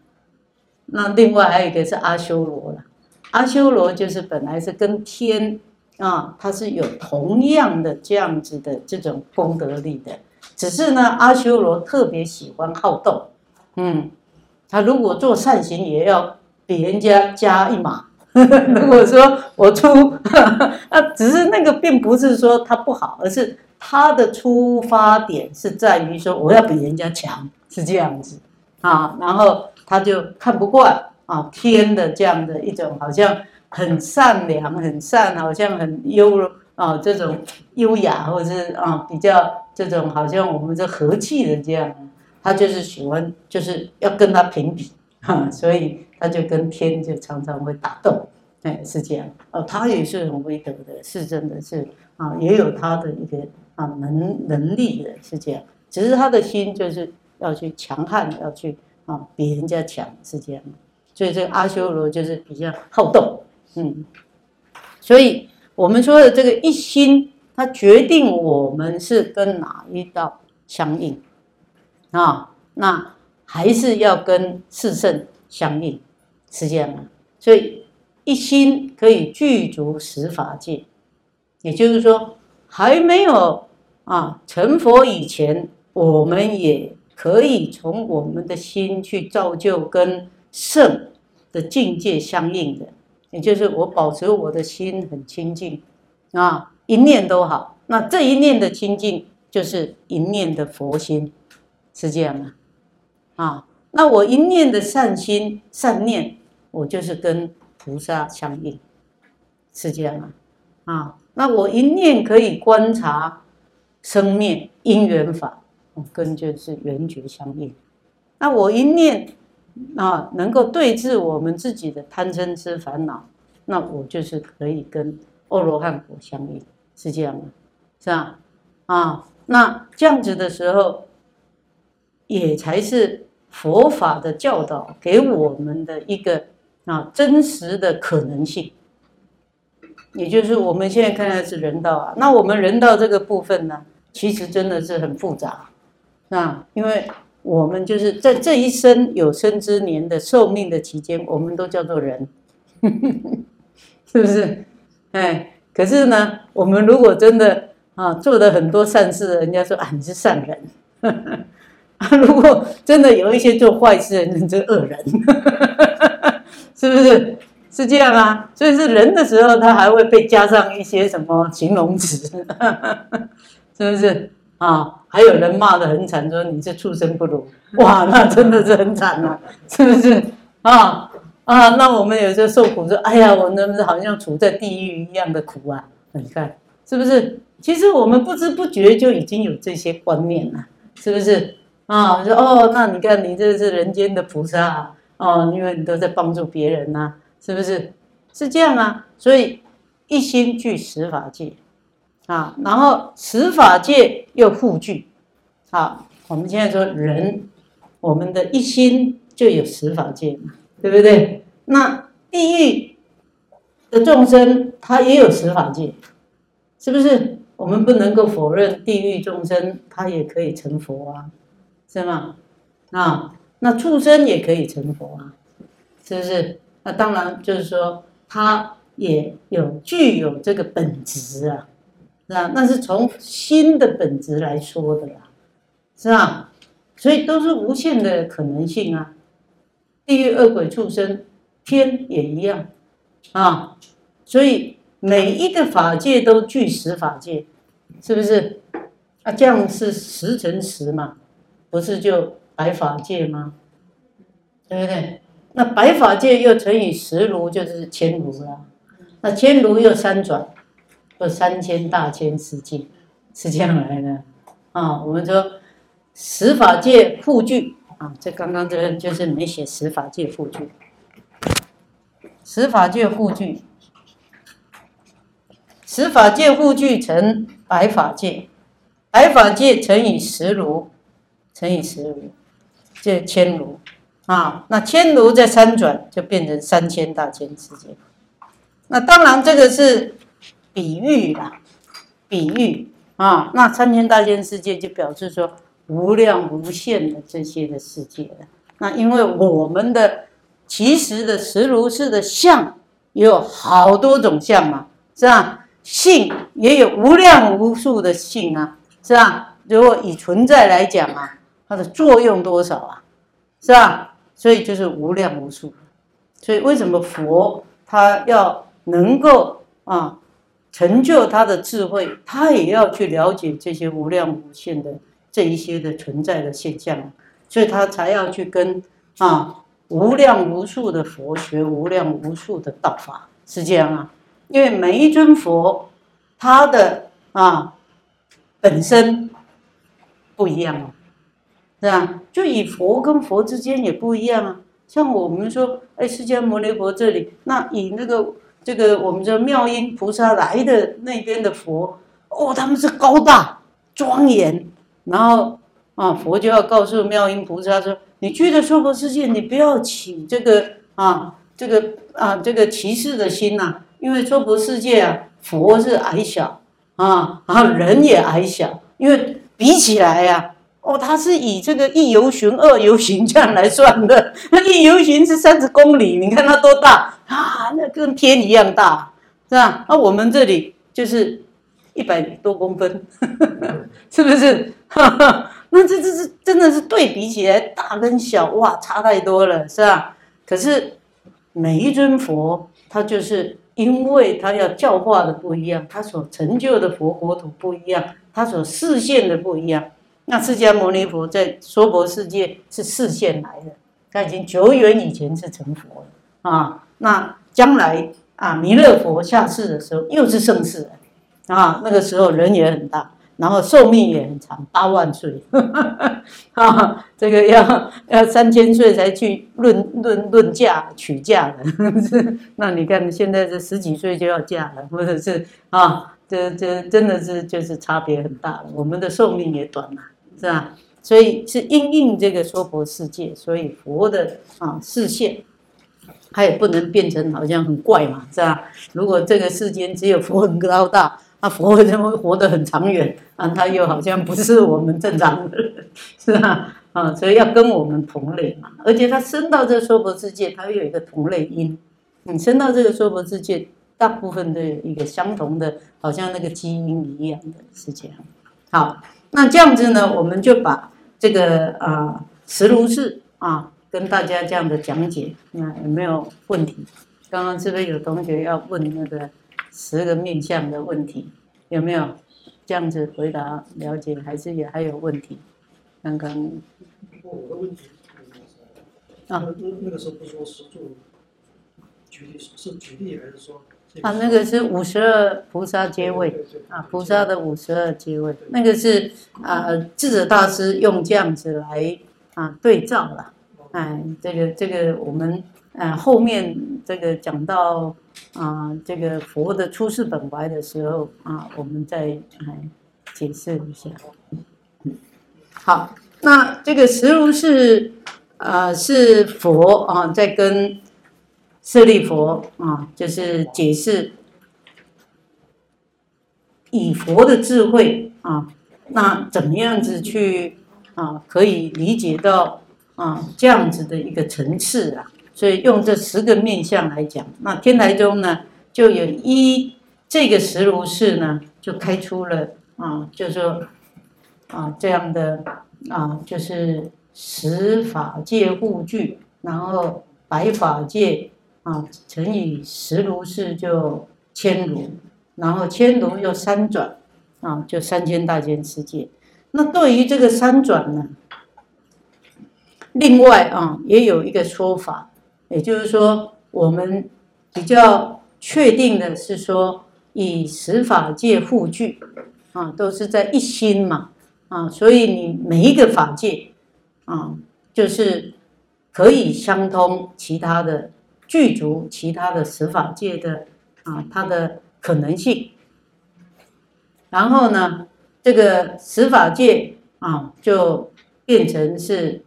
那另外还有一个是阿修罗了，阿修罗就是本来是跟天啊，它是有同样的这样子的这种功德力的，只是呢，阿修罗特别喜欢好斗，嗯，他如果做善行也要比人家加一码。(laughs) 如果说我出，(laughs) 啊，只是那个并不是说他不好，而是他的出发点是在于说我要比人家强，是这样子啊。然后他就看不惯啊天的这样的一种好像很善良、很善，好像很优啊这种优雅，或者是啊比较这种好像我们这和气的这样，他就是喜欢就是要跟他平比哈，所以。他就跟天就常常会打斗，哎，是这样哦。他也是很威德的，是真的是啊，也有他的一个啊能能力的，是这样。只是他的心就是要去强悍，要去啊比人家强，是这样。所以这个阿修罗就是比较好斗，嗯。所以我们说的这个一心，它决定我们是跟哪一道相应啊？那还是要跟四圣相应。是这样，所以一心可以具足十法界，也就是说，还没有啊成佛以前，我们也可以从我们的心去造就跟圣的境界相应的，也就是我保持我的心很清净。啊，一念都好，那这一念的清净就是一念的佛心，是这样的啊，那我一念的善心善念。我就是跟菩萨相应，是这样啊，啊，那我一念可以观察生灭因缘法，我跟就是缘觉相应。那我一念啊，能够对治我们自己的贪嗔痴烦恼，那我就是可以跟阿罗汉果相应，是这样吗，是吧？啊，那这样子的时候，也才是佛法的教导给我们的一个。啊，真实的可能性，也就是我们现在看的是人道啊。那我们人道这个部分呢，其实真的是很复杂啊，因为我们就是在这一生有生之年的寿命的期间，我们都叫做人，(laughs) 是不是？哎，可是呢，我们如果真的啊做了很多善事，人家说啊你是善人，(laughs) 如果真的有一些做坏事的人，是恶人。(laughs) 是不是是这样啊？所以是人的时候，他还会被加上一些什么形容词，(laughs) 是不是啊？还有人骂的很惨，说你这畜生不如，哇，那真的是很惨啊，是不是啊？啊，那我们有时候受苦说，哎呀，我那好像处在地狱一样的苦啊？你看是不是？其实我们不知不觉就已经有这些观念了，是不是啊？说哦，那你看你这是人间的菩萨。哦，因为你都在帮助别人呐，是不是？是这样啊，所以一心具十法界，啊，然后十法界又互具，好，我们现在说人，我们的一心就有十法界嘛，对不对？那地狱的众生他也有十法界，是不是？我们不能够否认地狱众生他也可以成佛啊，是吗？啊。那畜生也可以成佛啊，是不是？那当然就是说，他也有具有这个本质啊，那那是从心的本质来说的啦，是吧？所以都是无限的可能性啊。地狱恶鬼畜生，天也一样啊。所以每一个法界都具十法界，是不是？啊，这样是十乘十嘛，不是就白法界吗？对不对？那白法界又乘以十炉，就是千炉了。那千炉又三转，就三千大千世界，是这样来的啊。我们说十法界复具啊，这刚刚这就是没写十法界复具，十法界复具，十法界互具成白法界。白法界乘以十炉，乘以十炉，这千炉啊。那千炉再三转，就变成三千大千世界。那当然这个是比喻啦，比喻啊。那三千大千世界就表示说无量无限的这些的世界了。那因为我们的其实的十如是的相也有好多种相嘛，是吧？性也有无量无数的性啊。是吧？如果以存在来讲啊，它的作用多少啊？是吧？所以就是无量无数。所以为什么佛他要能够啊成就他的智慧，他也要去了解这些无量无限的这一些的存在的现象，所以他才要去跟啊无量无数的佛学无量无数的道法，是这样啊。因为每一尊佛，他的啊。本身不一样啊，是吧？就以佛跟佛之间也不一样啊。像我们说，哎，释迦牟尼佛这里，那以那个这个我们说妙音菩萨来的那边的佛，哦，他们是高大庄严，然后啊，佛就要告诉妙音菩萨说：“你去的娑婆世界，你不要起这个啊，这个啊，这个歧视的心呐，因为娑婆世界啊，佛是矮小。”啊，然后人也矮小，因为比起来呀，哦，他是以这个一游巡、二游巡这样来算的。那一游巡是三十公里，你看它多大啊？那跟天一样大，是吧？那我们这里就是一百多公分，(laughs) 是不是？(laughs) 那这这是真的是对比起来，大跟小哇，差太多了，是吧？可是每一尊佛，他就是。因为他要教化的不一样，他所成就的佛国土不一样，他所视现的不一样。那释迦牟尼佛在娑婆世界是视现来的，他已经久远以前是成佛了啊。那将来啊，弥勒佛下世的时候又是盛世啊，那个时候人也很大。然后寿命也很长，八万岁，(laughs) 啊，这个要要三千岁才去论论论嫁娶嫁的，(laughs) 那你看现在这十几岁就要嫁了，或者是啊，这这真的是就是差别很大了。我们的寿命也短了，是吧？所以是因应这个娑婆世界，所以佛的啊视线，它也不能变成好像很怪嘛，是吧？如果这个世间只有佛很高大。那佛为什么活得很长远啊？他又好像不是我们正常的，是吧？啊，所以要跟我们同类嘛。而且他生到这娑婆世界，他又有一个同类因。你生到这个娑婆世界，大部分都有一个相同的，好像那个基因一样的，事情。好，那这样子呢，我们就把这个啊十如是啊，跟大家这样的讲解，那有没有问题？刚刚是不是有同学要问那个？十个面相的问题有没有这样子回答了解？还是也还有问题？刚刚我的问题啊，那那个时候不说十住举例是举例还是说啊？那个是五十二菩萨阶位啊，菩萨的五十二阶位，那个是啊智者大师用这样子来啊对照了。哎，这个这个我们嗯后面这个讲到。啊，这个佛的出世本怀的时候啊，我们再来解释一下。好，那这个实如是啊，是佛啊，在跟舍利佛啊，就是解释以佛的智慧啊，那怎么样子去啊，可以理解到啊这样子的一个层次啊。所以用这十个面相来讲，那天台中呢，就有一这个十如是呢，就开出了啊，就说啊这样的啊，就是十法界护具，然后百法界啊乘以十如是就千如，然后千如又三转啊，就三千大千世界。那对于这个三转呢，另外啊也有一个说法，也就是说我们比较确定的是说，以十法界护具啊，都是在一心嘛。啊，所以你每一个法界，啊，就是可以相通其他的具足其他的十法界的啊，它的可能性。然后呢，这个十法界啊，就变成是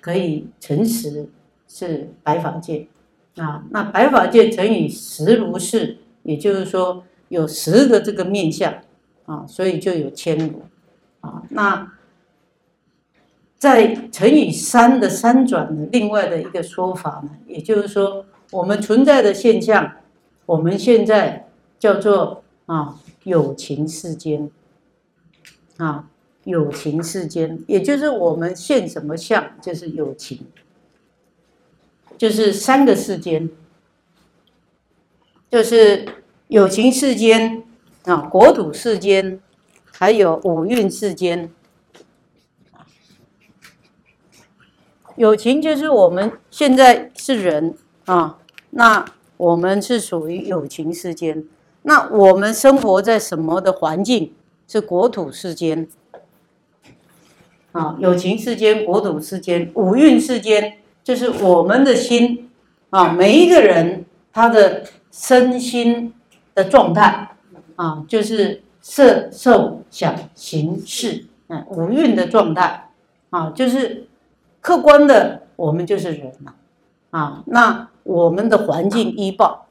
可以成实是白法界啊。那白法界乘以十如是，也就是说有十个这个面相啊，所以就有千如。啊，那在乘以三的三转的另外的一个说法呢，也就是说，我们存在的现象，我们现在叫做啊有情世间，啊有情世间，也就是我们现什么相，就是有情，就是三个世间，就是有情世间啊，国土世间。还有五蕴世间，有情就是我们现在是人啊，那我们是属于有情世间。那我们生活在什么的环境？是国土世间啊，有情世间、国土世间、五蕴世间，就是我们的心啊，每一个人他的身心的状态啊，就是。色、受、想、行、识，嗯，五蕴的状态，啊，就是客观的，我们就是人嘛，啊，那我们的环境预报，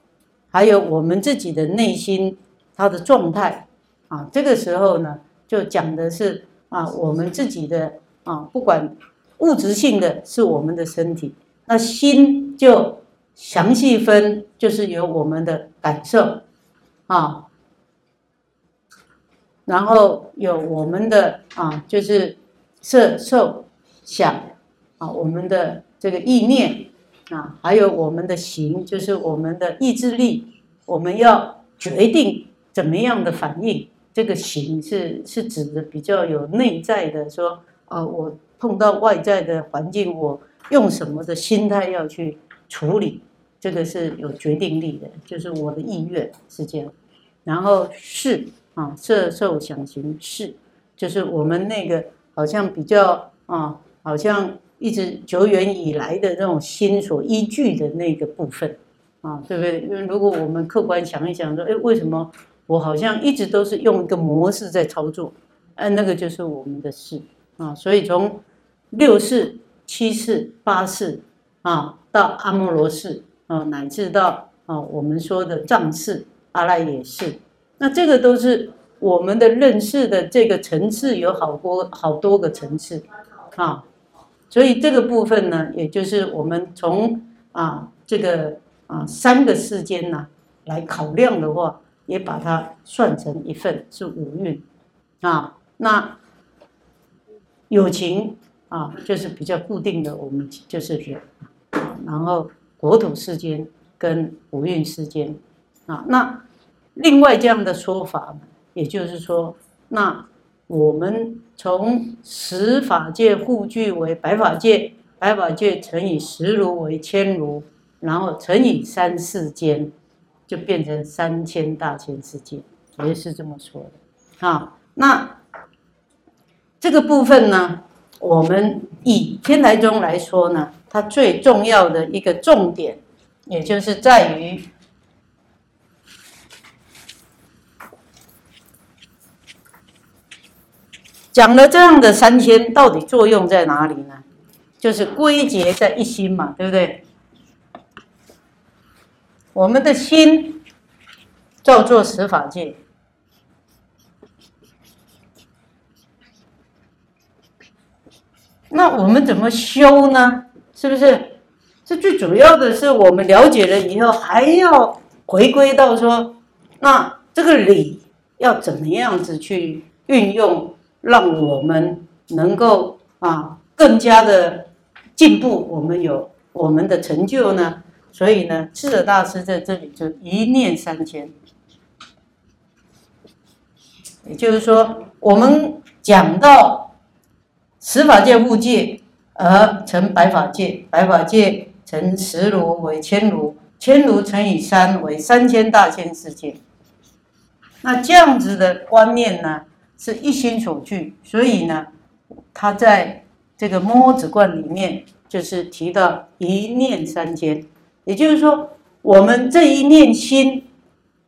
还有我们自己的内心它的状态，啊，这个时候呢，就讲的是啊，我们自己的啊，不管物质性的是我们的身体，那心就详细分，就是有我们的感受，啊。然后有我们的啊，就是色受想啊，我们的这个意念啊，还有我们的行，就是我们的意志力，我们要决定怎么样的反应。这个行是是指的比较有内在的，说啊，我碰到外在的环境，我用什么的心态要去处理，这个是有决定力的，就是我的意愿是这样。然后是。啊，色受想行识，就是我们那个好像比较啊，好像一直久远以来的这种心所依据的那个部分啊，对不对？因为如果我们客观想一想，说，哎，为什么我好像一直都是用一个模式在操作？哎，那个就是我们的事啊。所以从六世、七世、八世啊，到阿摩罗世啊，乃至到啊，我们说的藏世、阿赖耶世。那这个都是我们的认识的这个层次有好多好多个层次啊，所以这个部分呢，也就是我们从啊这个啊三个世间呢来考量的话，也把它算成一份是五蕴啊。那有情啊，就是比较固定的，我们就是人，然后国土世间跟五蕴世间啊，那。另外这样的说法，也就是说，那我们从十法界互具为百法界，百法界乘以十如为千如，然后乘以三世间，就变成三千大千世界，也是这么说的。啊，那这个部分呢，我们以天台宗来说呢，它最重要的一个重点，也就是在于。讲了这样的三千，到底作用在哪里呢？就是归结在一心嘛，对不对？我们的心叫做十法界，那我们怎么修呢？是不是？这最主要的是我们了解了以后，还要回归到说，那这个理要怎么样子去运用？让我们能够啊更加的进步，我们有我们的成就呢？所以呢，智者大师在这里就一念三千，也就是说，我们讲到十法界物界而成百法界，百法界成十如为千如，千如乘以三为三千大千世界。那这样子的观念呢，是一心所具，所以呢，他在这个摩诃止观里面就是提到一念三千，也就是说，我们这一念心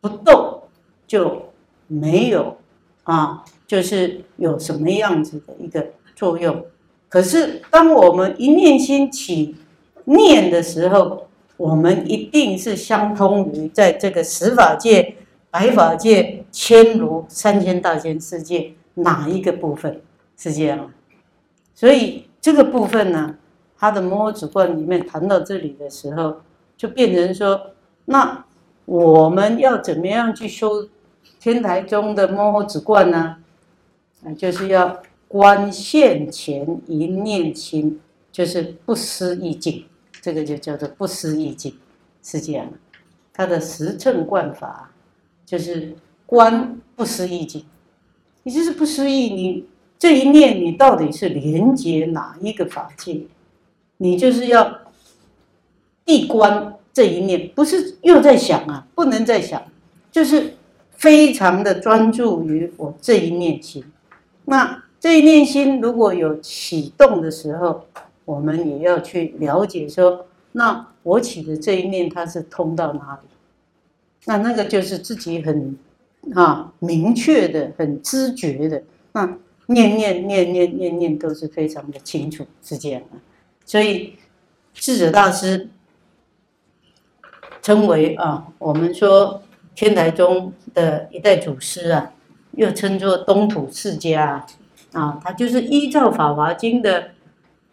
不动就没有啊，就是有什么样子的一个作用。可是当我们一念心起念的时候，我们一定是相通于在这个十法界。百法界、千如、三千大千世界，哪一个部分是这样？所以这个部分呢，他的摩诃止观里面谈到这里的时候，就变成说：那我们要怎么样去修天台中的摩诃止观呢？啊，就是要观现前一念心，就是不思议境，这个就叫做不思议境，是这样。他的实乘观法。就是观不思议境，你就是不思议，你这一念你到底是连接哪一个法界？你就是要闭观这一念，不是又在想啊，不能再想，就是非常的专注于我这一念心。那这一念心如果有启动的时候，我们也要去了解说，那我起的这一念它是通到哪里？那那个就是自己很啊明确的、很知觉的，那念念念念念念都是非常的清楚，是这样。所以智者大师称为啊，我们说天台宗的一代祖师啊，又称作东土世家啊，他就是依照《法华经》的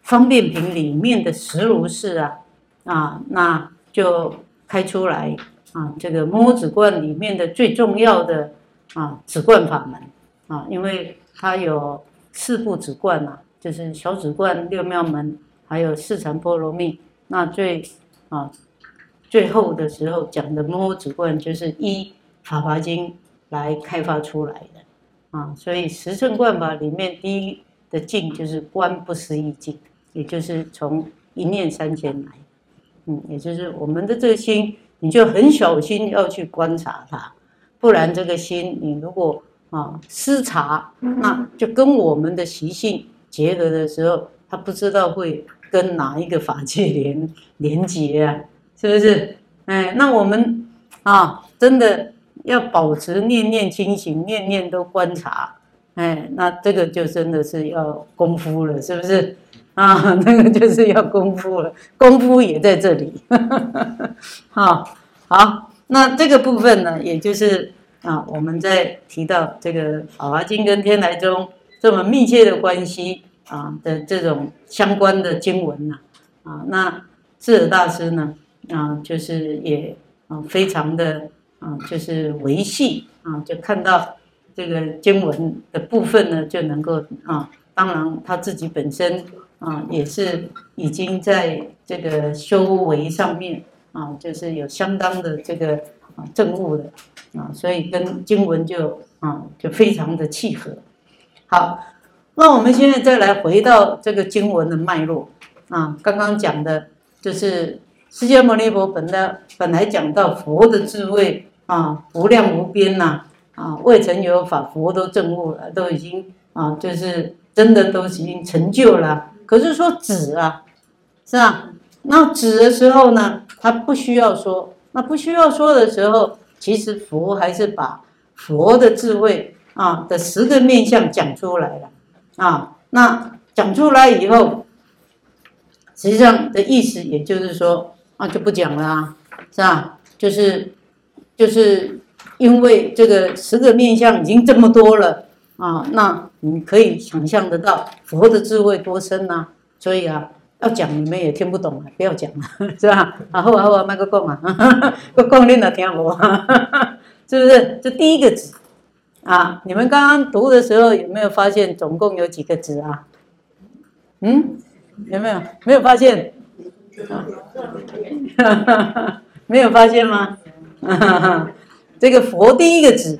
方便品里面的实如是啊啊，那就开出来。啊，这个摩止观里面的最重要的啊止观法门啊，因为它有四部止观呐，就是小止观、六妙门，还有四禅波罗蜜。那最啊最后的时候讲的摩止观，就是依法华经来开发出来的啊。所以十乘观法里面第一的境就是观不思议境，也就是从一念三千来，嗯，也就是我们的这个心。你就很小心要去观察它，不然这个心你如果啊失察，那就跟我们的习性结合的时候，他不知道会跟哪一个法界连连接啊，是不是？哎，那我们啊真的要保持念念清醒，念念都观察，哎，那这个就真的是要功夫了，是不是？(laughs) 啊，那个就是要功夫了，功夫也在这里。(laughs) 好，好，那这个部分呢，也就是啊，我们在提到这个《法华经》跟天台宗这么密切的关系啊的这种相关的经文呢，啊，那智者大师呢，啊，就是也啊非常的啊，就是维系啊，就看到这个经文的部分呢，就能够啊，当然他自己本身。啊，也是已经在这个修为上面啊，就是有相当的这个啊证悟的啊，所以跟经文就啊就非常的契合。好，那我们现在再来回到这个经文的脉络啊，刚刚讲的就是释迦牟尼佛本来本来讲到佛的智慧啊无量无边呐啊未曾有法佛都证悟了，都已经啊就是真的都已经成就了。可是说止啊，是吧？那止的时候呢，他不需要说。那不需要说的时候，其实佛还是把佛的智慧啊的十个面相讲出来了啊。那讲出来以后，实际上的意思也就是说啊，就不讲了啊，是吧？就是就是因为这个十个面相已经这么多了。啊，那你可以想象得到佛的智慧多深呐，所以啊，要讲你们也听不懂啊，不要讲了，(laughs) 是吧？啊，好啊好啊，麦克讲啊，(laughs) 我讲你哪听我，(laughs) 是不是？这第一个字啊，你们刚刚读的时候有没有发现总共有几个字啊？嗯，有没有？没有发现？没有发现吗？这个佛第一个字，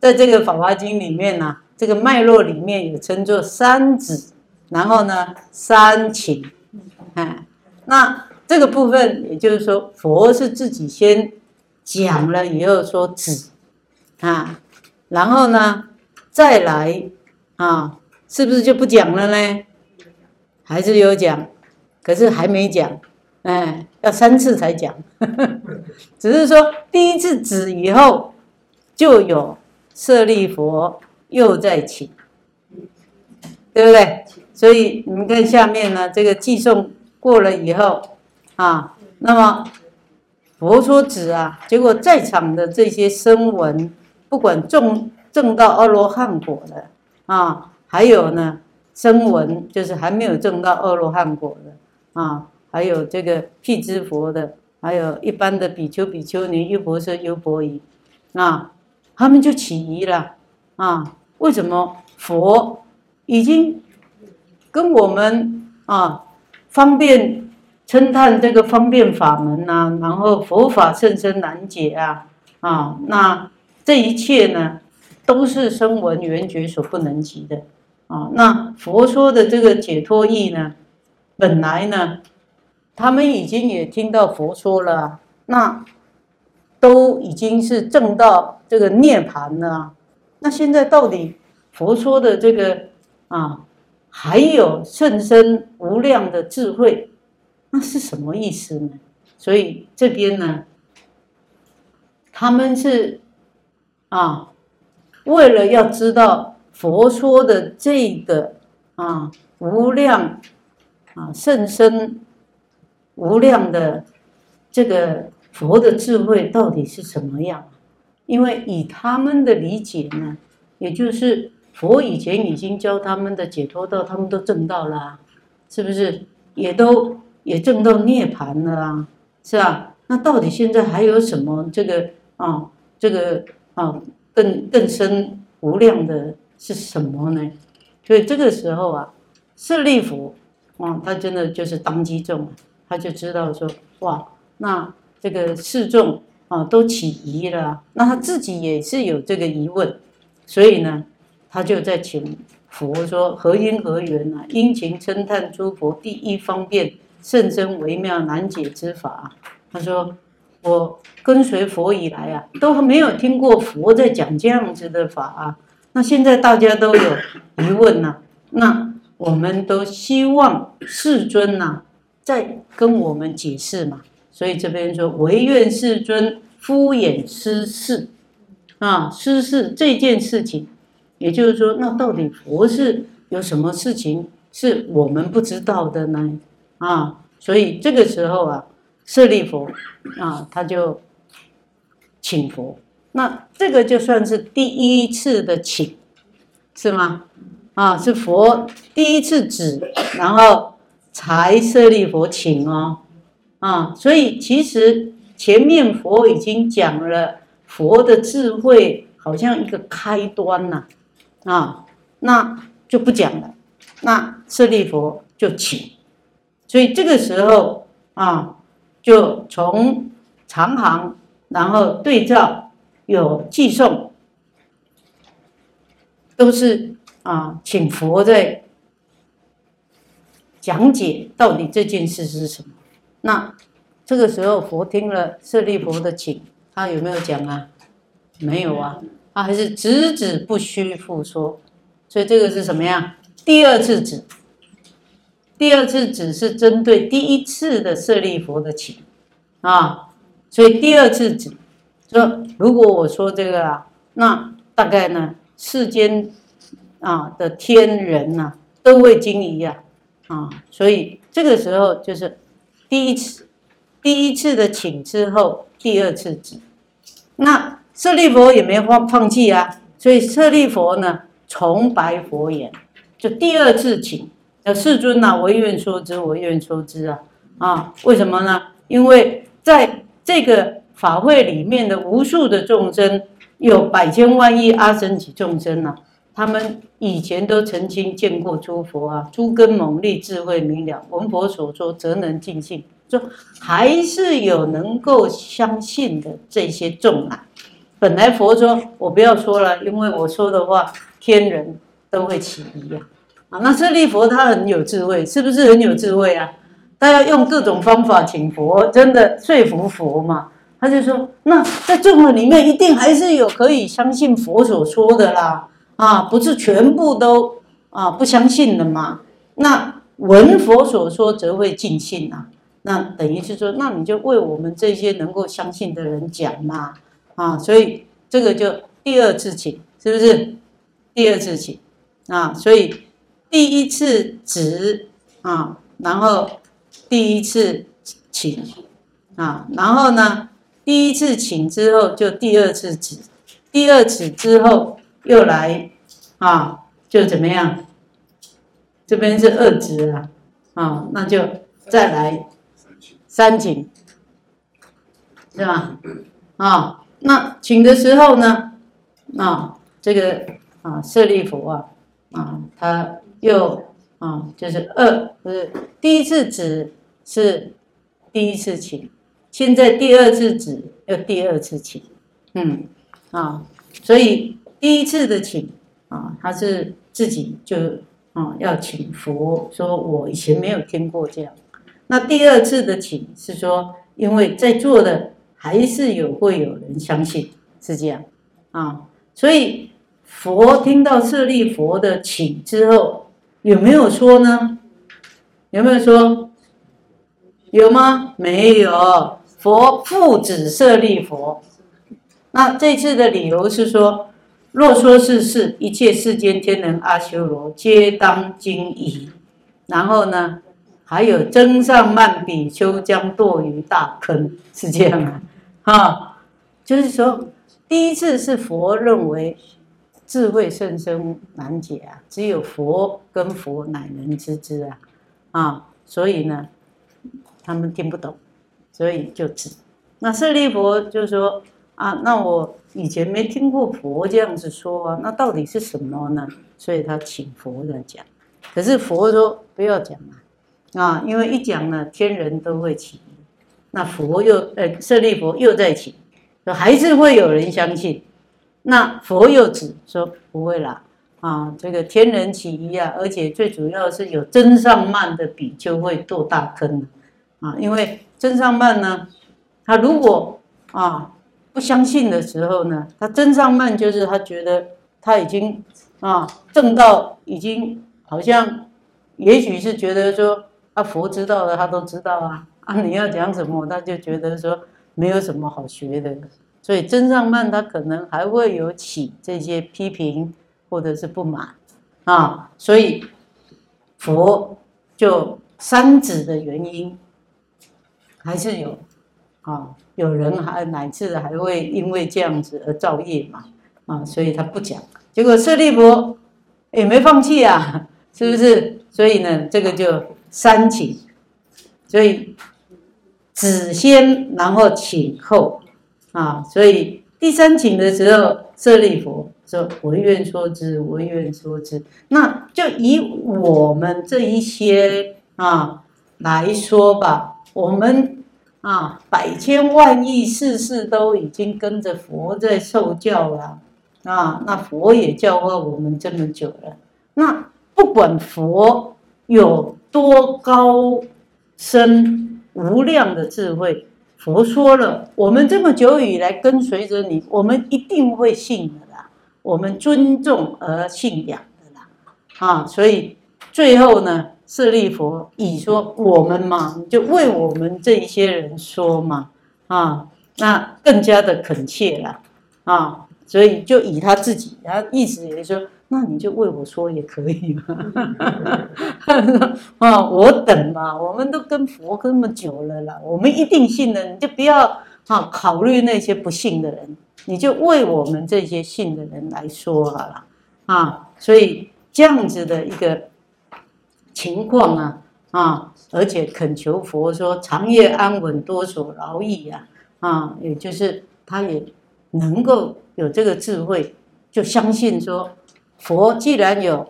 在这个《法华经》里面呢，这个脉络里面有称作三指，然后呢三请，哎，那这个部分也就是说，佛是自己先讲了以后说指，啊，然后呢再来啊，是不是就不讲了呢？还是有讲，可是还没讲。哎，要三次才讲，(laughs) 只是说第一次指以后，就有舍利佛又在请，对不对？所以你们看下面呢，这个寄送过了以后啊，那么佛说子啊，结果在场的这些声闻，不管种种到阿罗汉果的啊，还有呢声闻，就是还没有种到阿罗汉果的啊。还有这个辟支佛的，还有一般的比丘、比丘尼、优婆塞、优婆夷，啊，他们就起疑了，啊，为什么佛已经跟我们啊方便称叹这个方便法门呐，然后佛法甚深难解啊，啊，那这一切呢，都是声闻缘觉所不能及的，啊，那佛说的这个解脱义呢，本来呢。他们已经也听到佛说了，那都已经是证到这个涅盘了。那现在到底佛说的这个啊，还有甚深无量的智慧，那是什么意思呢？所以这边呢，他们是啊，为了要知道佛说的这个啊无量啊甚深。无量的这个佛的智慧到底是什么样？因为以他们的理解呢，也就是佛以前已经教他们的解脱道，他们都证到了，是不是？也都也证到涅盘了啊，是吧？那到底现在还有什么这个啊，这个啊更更深无量的是什么呢？所以这个时候啊，舍利弗啊，他真的就是当机中。他就知道说哇，那这个示众啊都起疑了，那他自己也是有这个疑问，所以呢，他就在请佛说何因何缘呢？殷勤称叹诸佛第一方便甚深微妙难解之法。他说我跟随佛以来啊，都没有听过佛在讲这样子的法啊。那现在大家都有疑问呐，那我们都希望世尊呐。在跟我们解释嘛，所以这边说唯愿世尊敷衍失事啊，失事这件事情，也就是说，那到底佛是有什么事情是我们不知道的呢？啊，所以这个时候啊，舍利佛啊，他就请佛，那这个就算是第一次的请，是吗？啊，是佛第一次指，然后。才舍利佛请哦，啊，所以其实前面佛已经讲了佛的智慧，好像一个开端呐，啊，那就不讲了，那舍利佛就请，所以这个时候啊，就从长行，然后对照有寄送，都是啊，请佛在。讲解到底这件事是什么？那这个时候佛听了舍利佛的请，他有没有讲啊？没有啊，他还是只字不虚复说。所以这个是什么呀？第二次指，第二次指是针对第一次的舍利佛的请啊。所以第二次指说，如果我说这个啊，那大概呢，世间啊的天人呐都会惊疑啊。啊，所以这个时候就是第一次，第一次的请之后，第二次指。那舍利佛也没放放弃啊，所以舍利佛呢重白佛言，就第二次请，呃，世尊呐，我愿说之，我愿说之啊啊，为什么呢？因为在这个法会里面的无数的众生，有百千万亿阿僧祇众生呐，他们以前都曾经见过诸佛啊，诸根猛力，智慧明了，闻佛所说，则能尽信。说还是有能够相信的这些众啊。本来佛说，我不要说了，因为我说的话，天人都会起疑呀。啊，那舍利佛他很有智慧，是不是很有智慧啊？他要用各种方法请佛，真的说服佛嘛？他就说，那在众人里面，一定还是有可以相信佛所说的啦。啊，不是全部都啊不相信的嘛？那闻佛所说，则会尽信呐。那等于是说，那你就为我们这些能够相信的人讲嘛。啊，所以这个就第二次请，是不是？第二次请啊，所以第一次止啊，然后第一次请啊，然后呢，第一次请之后就第二次止，第二次之后又来。啊，就怎么样？这边是二指啊，啊，那就再来三请，是吧？啊，那请的时候呢，啊，这个啊舍利佛啊，啊，他又啊，就是二不是第一次指是第一次请，现在第二次指又第二次请，嗯，啊，所以第一次的请。啊，他是自己就啊要请佛，说我以前没有听过这样。那第二次的请是说，因为在座的还是有会有人相信是这样啊，所以佛听到舍利佛的请之后，有没有说呢？有没有说？有吗？没有。佛复指舍利佛。那这次的理由是说。若说是事，一切世间天人阿修罗皆当惊疑。然后呢，还有增上慢比丘将堕于大坑，是这样啊？哈，就是说，第一次是佛认为智慧甚深难解啊，只有佛跟佛乃能知之啊，啊，所以呢，他们听不懂，所以就指。那舍利佛就说。啊，那我以前没听过佛这样子说啊，那到底是什么呢？所以他请佛来讲，可是佛说不要讲啊，啊，因为一讲呢，天人都会起疑，那佛又呃舍利佛又在请，说还是会有人相信，那佛又指说不会啦，啊，这个天人起疑啊，而且最主要是有真上慢的比丘会堕大坑啊，因为真上慢呢，他如果啊。不相信的时候呢，他真上慢就是他觉得他已经啊正道已经好像，也许是觉得说啊佛知道的他都知道啊 (laughs) 啊你要讲什么他就觉得说没有什么好学的，所以真上慢他可能还会有起这些批评或者是不满啊，所以佛就三指的原因还是有啊。有人还乃至还会因为这样子而造业嘛？啊，所以他不讲。结果舍利弗也没放弃啊，(laughs) 是不是？所以呢，这个就三请，所以子先，然后请后啊。所以第三请的时候，舍利弗说：“我愿说之，我愿说之。”那就以我们这一些啊来说吧，我们。啊，百千万亿世世都已经跟着佛在受教了啊！那佛也教化我们这么久了，那不管佛有多高深无量的智慧，佛说了，我们这么久以来跟随着你，我们一定会信的啦，我们尊重而信仰的啦，啊，所以最后呢。舍利佛以说我们嘛，就为我们这一些人说嘛，啊，那更加的恳切了，啊，所以就以他自己，他意思也是说，那你就为我说也可以嘛，(laughs) 啊，我等嘛，我们都跟佛那么久了啦，我们一定信的，你就不要啊考虑那些不信的人，你就为我们这些信的人来说好了，啊，所以这样子的一个。情况啊啊，而且恳求佛说长夜安稳，多所劳役呀啊，也就是他也能够有这个智慧，就相信说佛既然有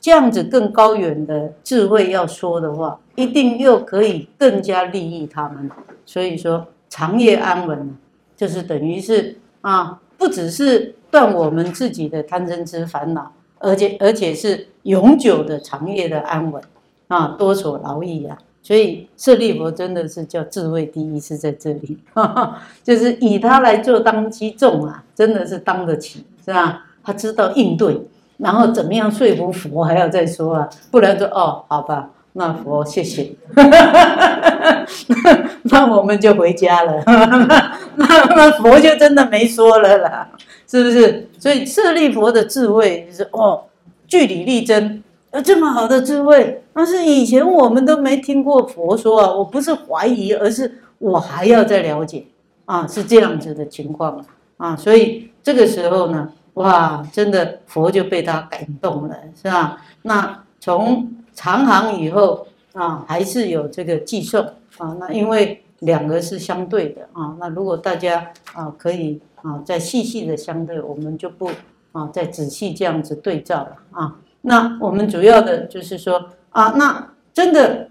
这样子更高远的智慧要说的话，一定又可以更加利益他们。所以说长夜安稳，就是等于是啊，不只是断我们自己的贪嗔痴烦恼，而且而且是永久的长夜的安稳啊，多所劳役啊。所以舍利佛真的是叫智慧第一，是在这里，(laughs) 就是以他来做当机众啊，真的是当得起，是吧？他知道应对，然后怎么样说服佛还要再说啊，不然说哦，好吧，那佛谢谢，(laughs) 那我们就回家了，那 (laughs) 那佛就真的没说了啦，是不是？所以舍利佛的智慧就是哦，据理力争。有这么好的智慧，但是以前我们都没听过佛说啊！我不是怀疑，而是我还要再了解啊，是这样子的情况啊！所以这个时候呢，哇，真的佛就被他感动了，是吧？那从长行以后啊，还是有这个寄送啊。那因为两个是相对的啊，那如果大家啊可以啊再细细的相对，我们就不啊再仔细这样子对照了啊。那我们主要的就是说啊，那真的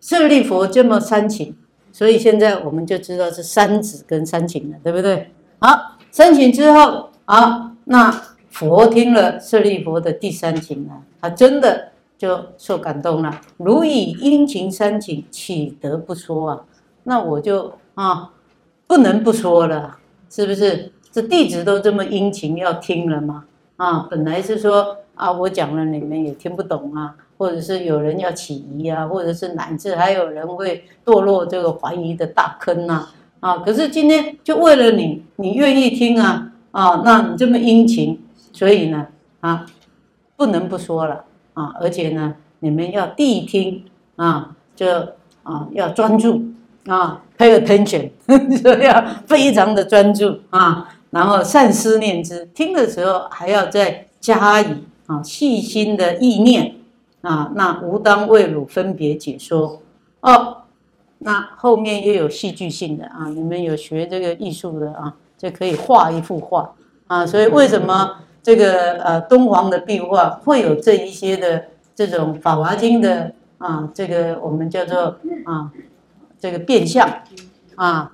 舍利佛这么煽情，所以现在我们就知道是三子跟三情了，对不对？好，三情之后啊，那佛听了舍利佛的第三情呢，他真的就受感动了。如以殷勤三情，岂得不说啊？那我就啊，不能不说了，是不是？这弟子都这么殷勤要听了吗？啊，本来是说啊，我讲了你们也听不懂啊，或者是有人要起疑啊，或者是乃至还有人会堕落这个怀疑的大坑呐，啊，可是今天就为了你，你愿意听啊，啊，那你这么殷勤，所以呢，啊，不能不说了啊，而且呢，你们要谛听啊，就啊要专注啊，pay attention，(laughs) 就要非常的专注啊。然后善思念之，听的时候还要再加以啊细心的意念啊，那无当为汝分别解说哦。那后面又有戏剧性的啊，你们有学这个艺术的啊，就可以画一幅画啊。所以为什么这个呃敦煌的壁画会有这一些的这种《法华经》的啊，这个我们叫做啊这个变相啊，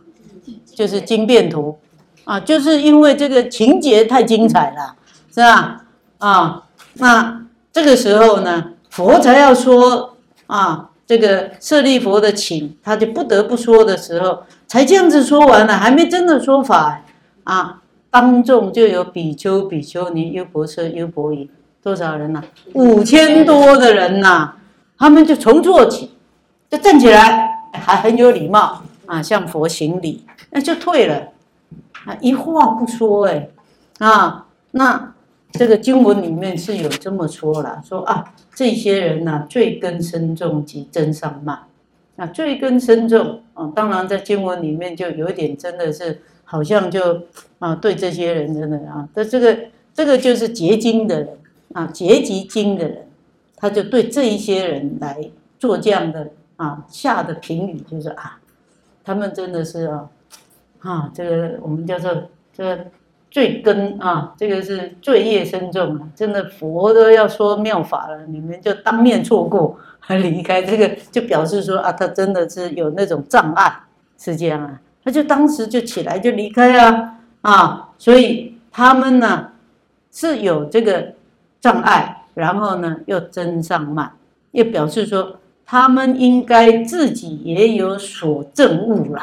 就是经变图。啊，就是因为这个情节太精彩了，是吧？啊，那这个时候呢，佛才要说啊，这个舍利佛的请，他就不得不说的时候，才这样子说完了，还没真的说法啊。当众就有比丘、比丘尼、优婆塞、优婆夷，多少人呐？五千多的人呐，他们就从坐起，就站起来，还很有礼貌啊，向佛行礼，那就退了。啊，一话不说哎，啊，那这个经文里面是有这么说了，说啊，这些人呢，罪根深重及真上慢，啊，罪根深重啊，当然在经文里面就有点真的是好像就啊，对这些人真的啊，这这个这个就是结经的人啊，结集经的人，他就对这一些人来做这样的啊下的评语，就是啊，他们真的是啊。啊，这个我们叫做这个罪根啊，这个是罪业深重啊，真的佛都要说妙法了，你们就当面错过还 (laughs) 离开，这个就表示说啊，他真的是有那种障碍，是这样啊，他就当时就起来就离开啊啊，所以他们呢是有这个障碍，然后呢又增上慢，又表示说他们应该自己也有所证悟了。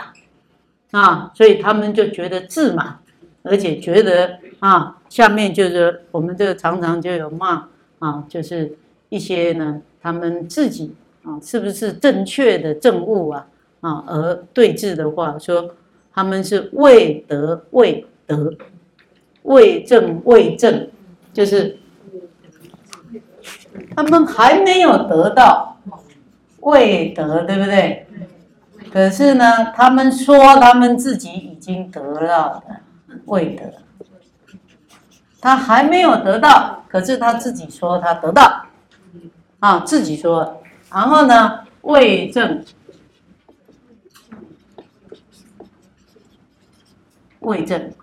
啊，所以他们就觉得自满，而且觉得啊，下面就是我们这个常常就有骂啊，就是一些呢，他们自己啊，是不是正确的正悟啊啊，而对峙的话，说他们是未得未得，未正未正，就是他们还没有得到未得，对不对？可是呢，他们说他们自己已经得到的未得，他还没有得到，可是他自己说他得到，啊，自己说，然后呢，未证，未证，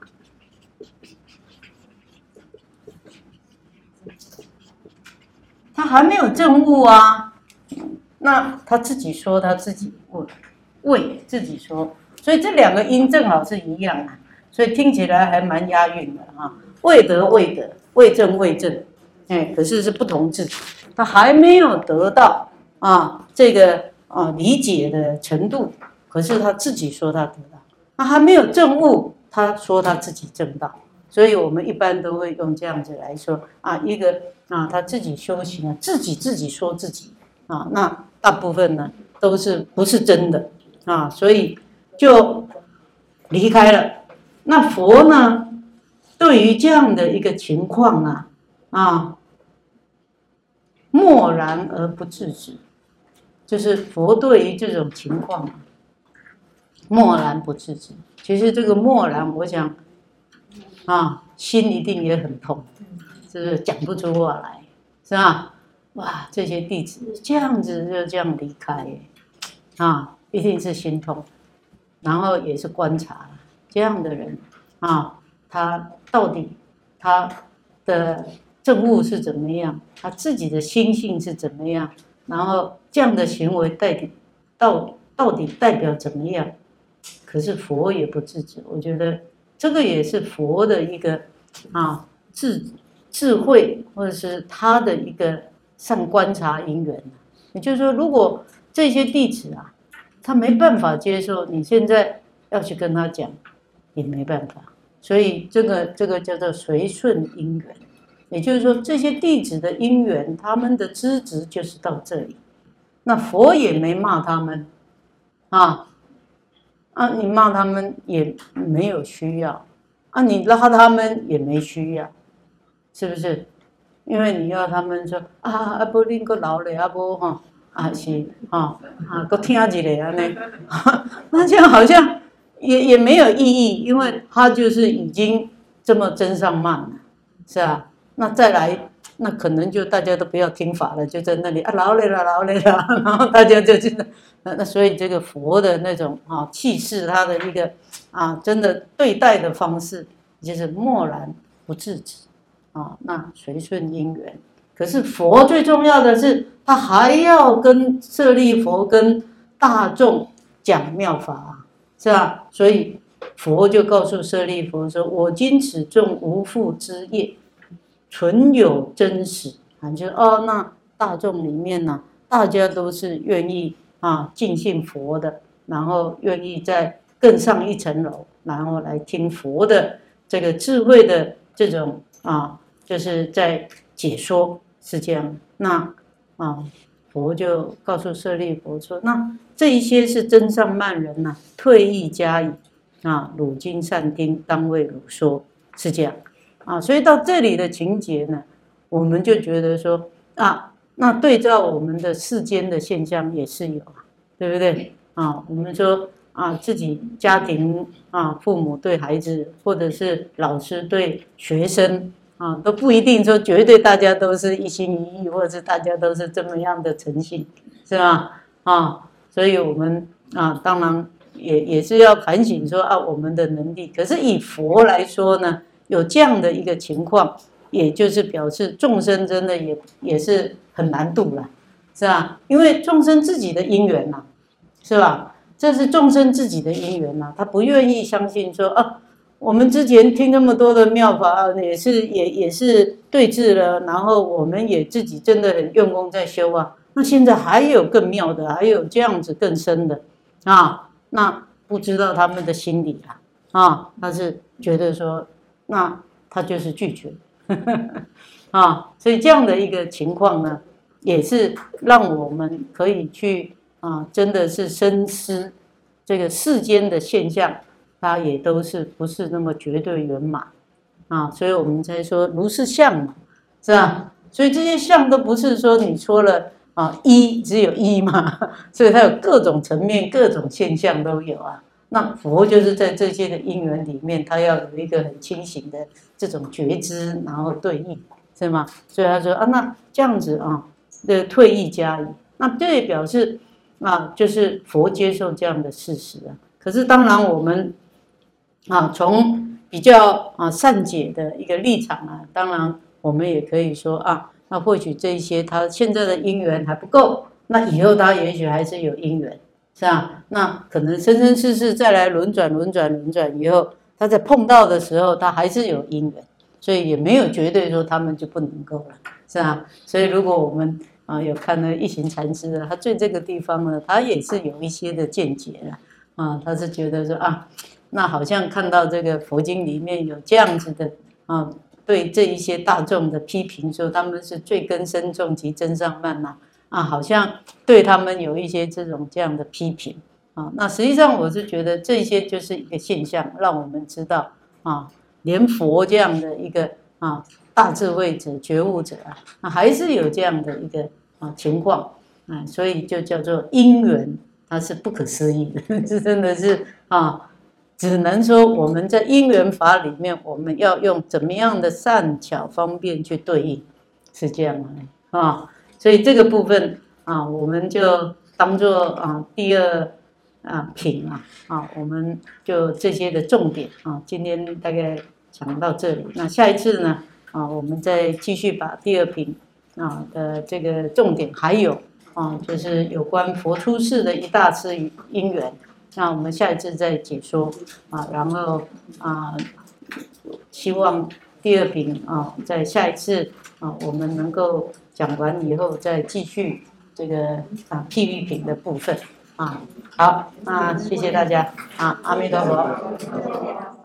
还没有证悟啊。那他自己说他自己为为自己说，所以这两个音正好是一样啊，所以听起来还蛮押韵的哈。未得未得，未正未正，哎，可是是不同字，他还没有得到啊这个啊理解的程度，可是他自己说他得到，他还没有证悟，他说他自己证到，所以我们一般都会用这样子来说啊，一个啊他自己修行啊，自己自己说自己啊，那大部分呢都是不是真的。啊，所以就离开了。那佛呢？对于这样的一个情况啊，啊，默然而不制止，就是佛对于这种情况啊，默然不制止。其实这个默然，我想啊，心一定也很痛，就是讲不出话来，是吧？哇，这些弟子这样子就这样离开，啊，一定是心痛，然后也是观察这样的人啊。他到底他的政务是怎么样？他自己的心性是怎么样？然后这样的行为代表到到底代表怎么样？可是佛也不制止，我觉得这个也是佛的一个啊智智慧，或者是他的一个善观察因缘。也就是说，如果这些弟子啊，他没办法接受，你现在要去跟他讲，也没办法。所以这个这个叫做随顺因缘，也就是说这些弟子的因缘，他们的资质就是到这里。那佛也没骂他们，啊啊，你骂他们也没有需要，啊，你拉他们也没需要，是不是？因为你要他们说啊，阿波林个老了，阿波哈，啊是啊啊，个听一个安尼，(laughs) 那这样好像。也也没有意义，因为他就是已经这么真上慢了，是吧？那再来，那可能就大家都不要听法了，就在那里啊，劳累了，劳累了，(laughs) 然后大家就真的，那那所以这个佛的那种啊气势，他的一个啊真的对待的方式，就是默然不制止啊，那随顺因缘。可是佛最重要的是，他还要跟舍利佛跟大众讲妙法。是吧？所以佛就告诉舍利佛说：“我今此众无复之业，纯有真实。”啊，就哦，那大众里面呢，大家都是愿意啊尽信佛的，然后愿意再更上一层楼，然后来听佛的这个智慧的这种啊，就是在解说，是这样。那啊。佛就告诉舍利佛说：“那这一些是真上慢人呐，退役加以啊，汝今善听，当为汝说，是这样啊。所以到这里的情节呢，我们就觉得说啊，那对照我们的世间的现象也是有啊，对不对啊？我们说啊，自己家庭啊，父母对孩子，或者是老师对学生。”啊，都不一定说绝对大家都是一心一意，或者是大家都是这么样的诚信，是吧？啊，所以我们啊，当然也也是要反省说啊，我们的能力。可是以佛来说呢，有这样的一个情况，也就是表示众生真的也也是很难度了，是吧？因为众生自己的因缘呐，是吧？这是众生自己的因缘呐，他不愿意相信说啊。我们之前听那么多的妙法，也是也也是对治了，然后我们也自己真的很用功在修啊。那现在还有更妙的，还有这样子更深的啊。那不知道他们的心理啊，啊，他是觉得说，那他就是拒绝呵呵 (laughs) 啊。所以这样的一个情况呢，也是让我们可以去啊，真的是深思这个世间的现象。它也都是不是那么绝对圆满啊，所以我们才说如是相嘛，是吧？所以这些相都不是说你说了啊一只有一嘛，(laughs) 所以它有各种层面、各种现象都有啊。那佛就是在这些的因缘里面，他要有一个很清醒的这种觉知，然后对应，是吗？所以他说啊，那这样子啊，的退役加以，那这也表示啊，就是佛接受这样的事实啊。可是当然我们。啊，从比较啊善解的一个立场啊，当然我们也可以说啊，那或许这一些他现在的因缘还不够，那以后他也许还是有因缘，是吧？那可能生生世世再来轮转轮转轮转以后，他在碰到的时候，他还是有因缘，所以也没有绝对说他们就不能够了，是吧？所以如果我们啊有看了一行禅师的，他对这个地方呢，他也是有一些的见解了啊，他是觉得说啊，那好像看到这个佛经里面有这样子的啊。对这一些大众的批评，说他们是罪根深重及真上慢呐，啊，好像对他们有一些这种这样的批评啊。那实际上我是觉得这些就是一个现象，让我们知道啊，连佛这样的一个啊大智慧者、觉悟者啊，那还是有这样的一个啊情况啊，所以就叫做因缘，它是不可思议的，(laughs) 这真的是啊。只能说我们在因缘法里面，我们要用怎么样的善巧方便去对应，是这样的啊。所以这个部分啊，我们就当做啊第二啊品啊啊，我们就这些的重点啊，今天大概讲到这里。那下一次呢啊，我们再继续把第二品啊的这个重点还有啊，就是有关佛出世的一大次因缘。那我们下一次再解说啊，然后啊，希望第二品啊，在下一次啊，我们能够讲完以后再继续这个啊第三品的部分啊。好，那谢谢大家啊，阿弥陀佛。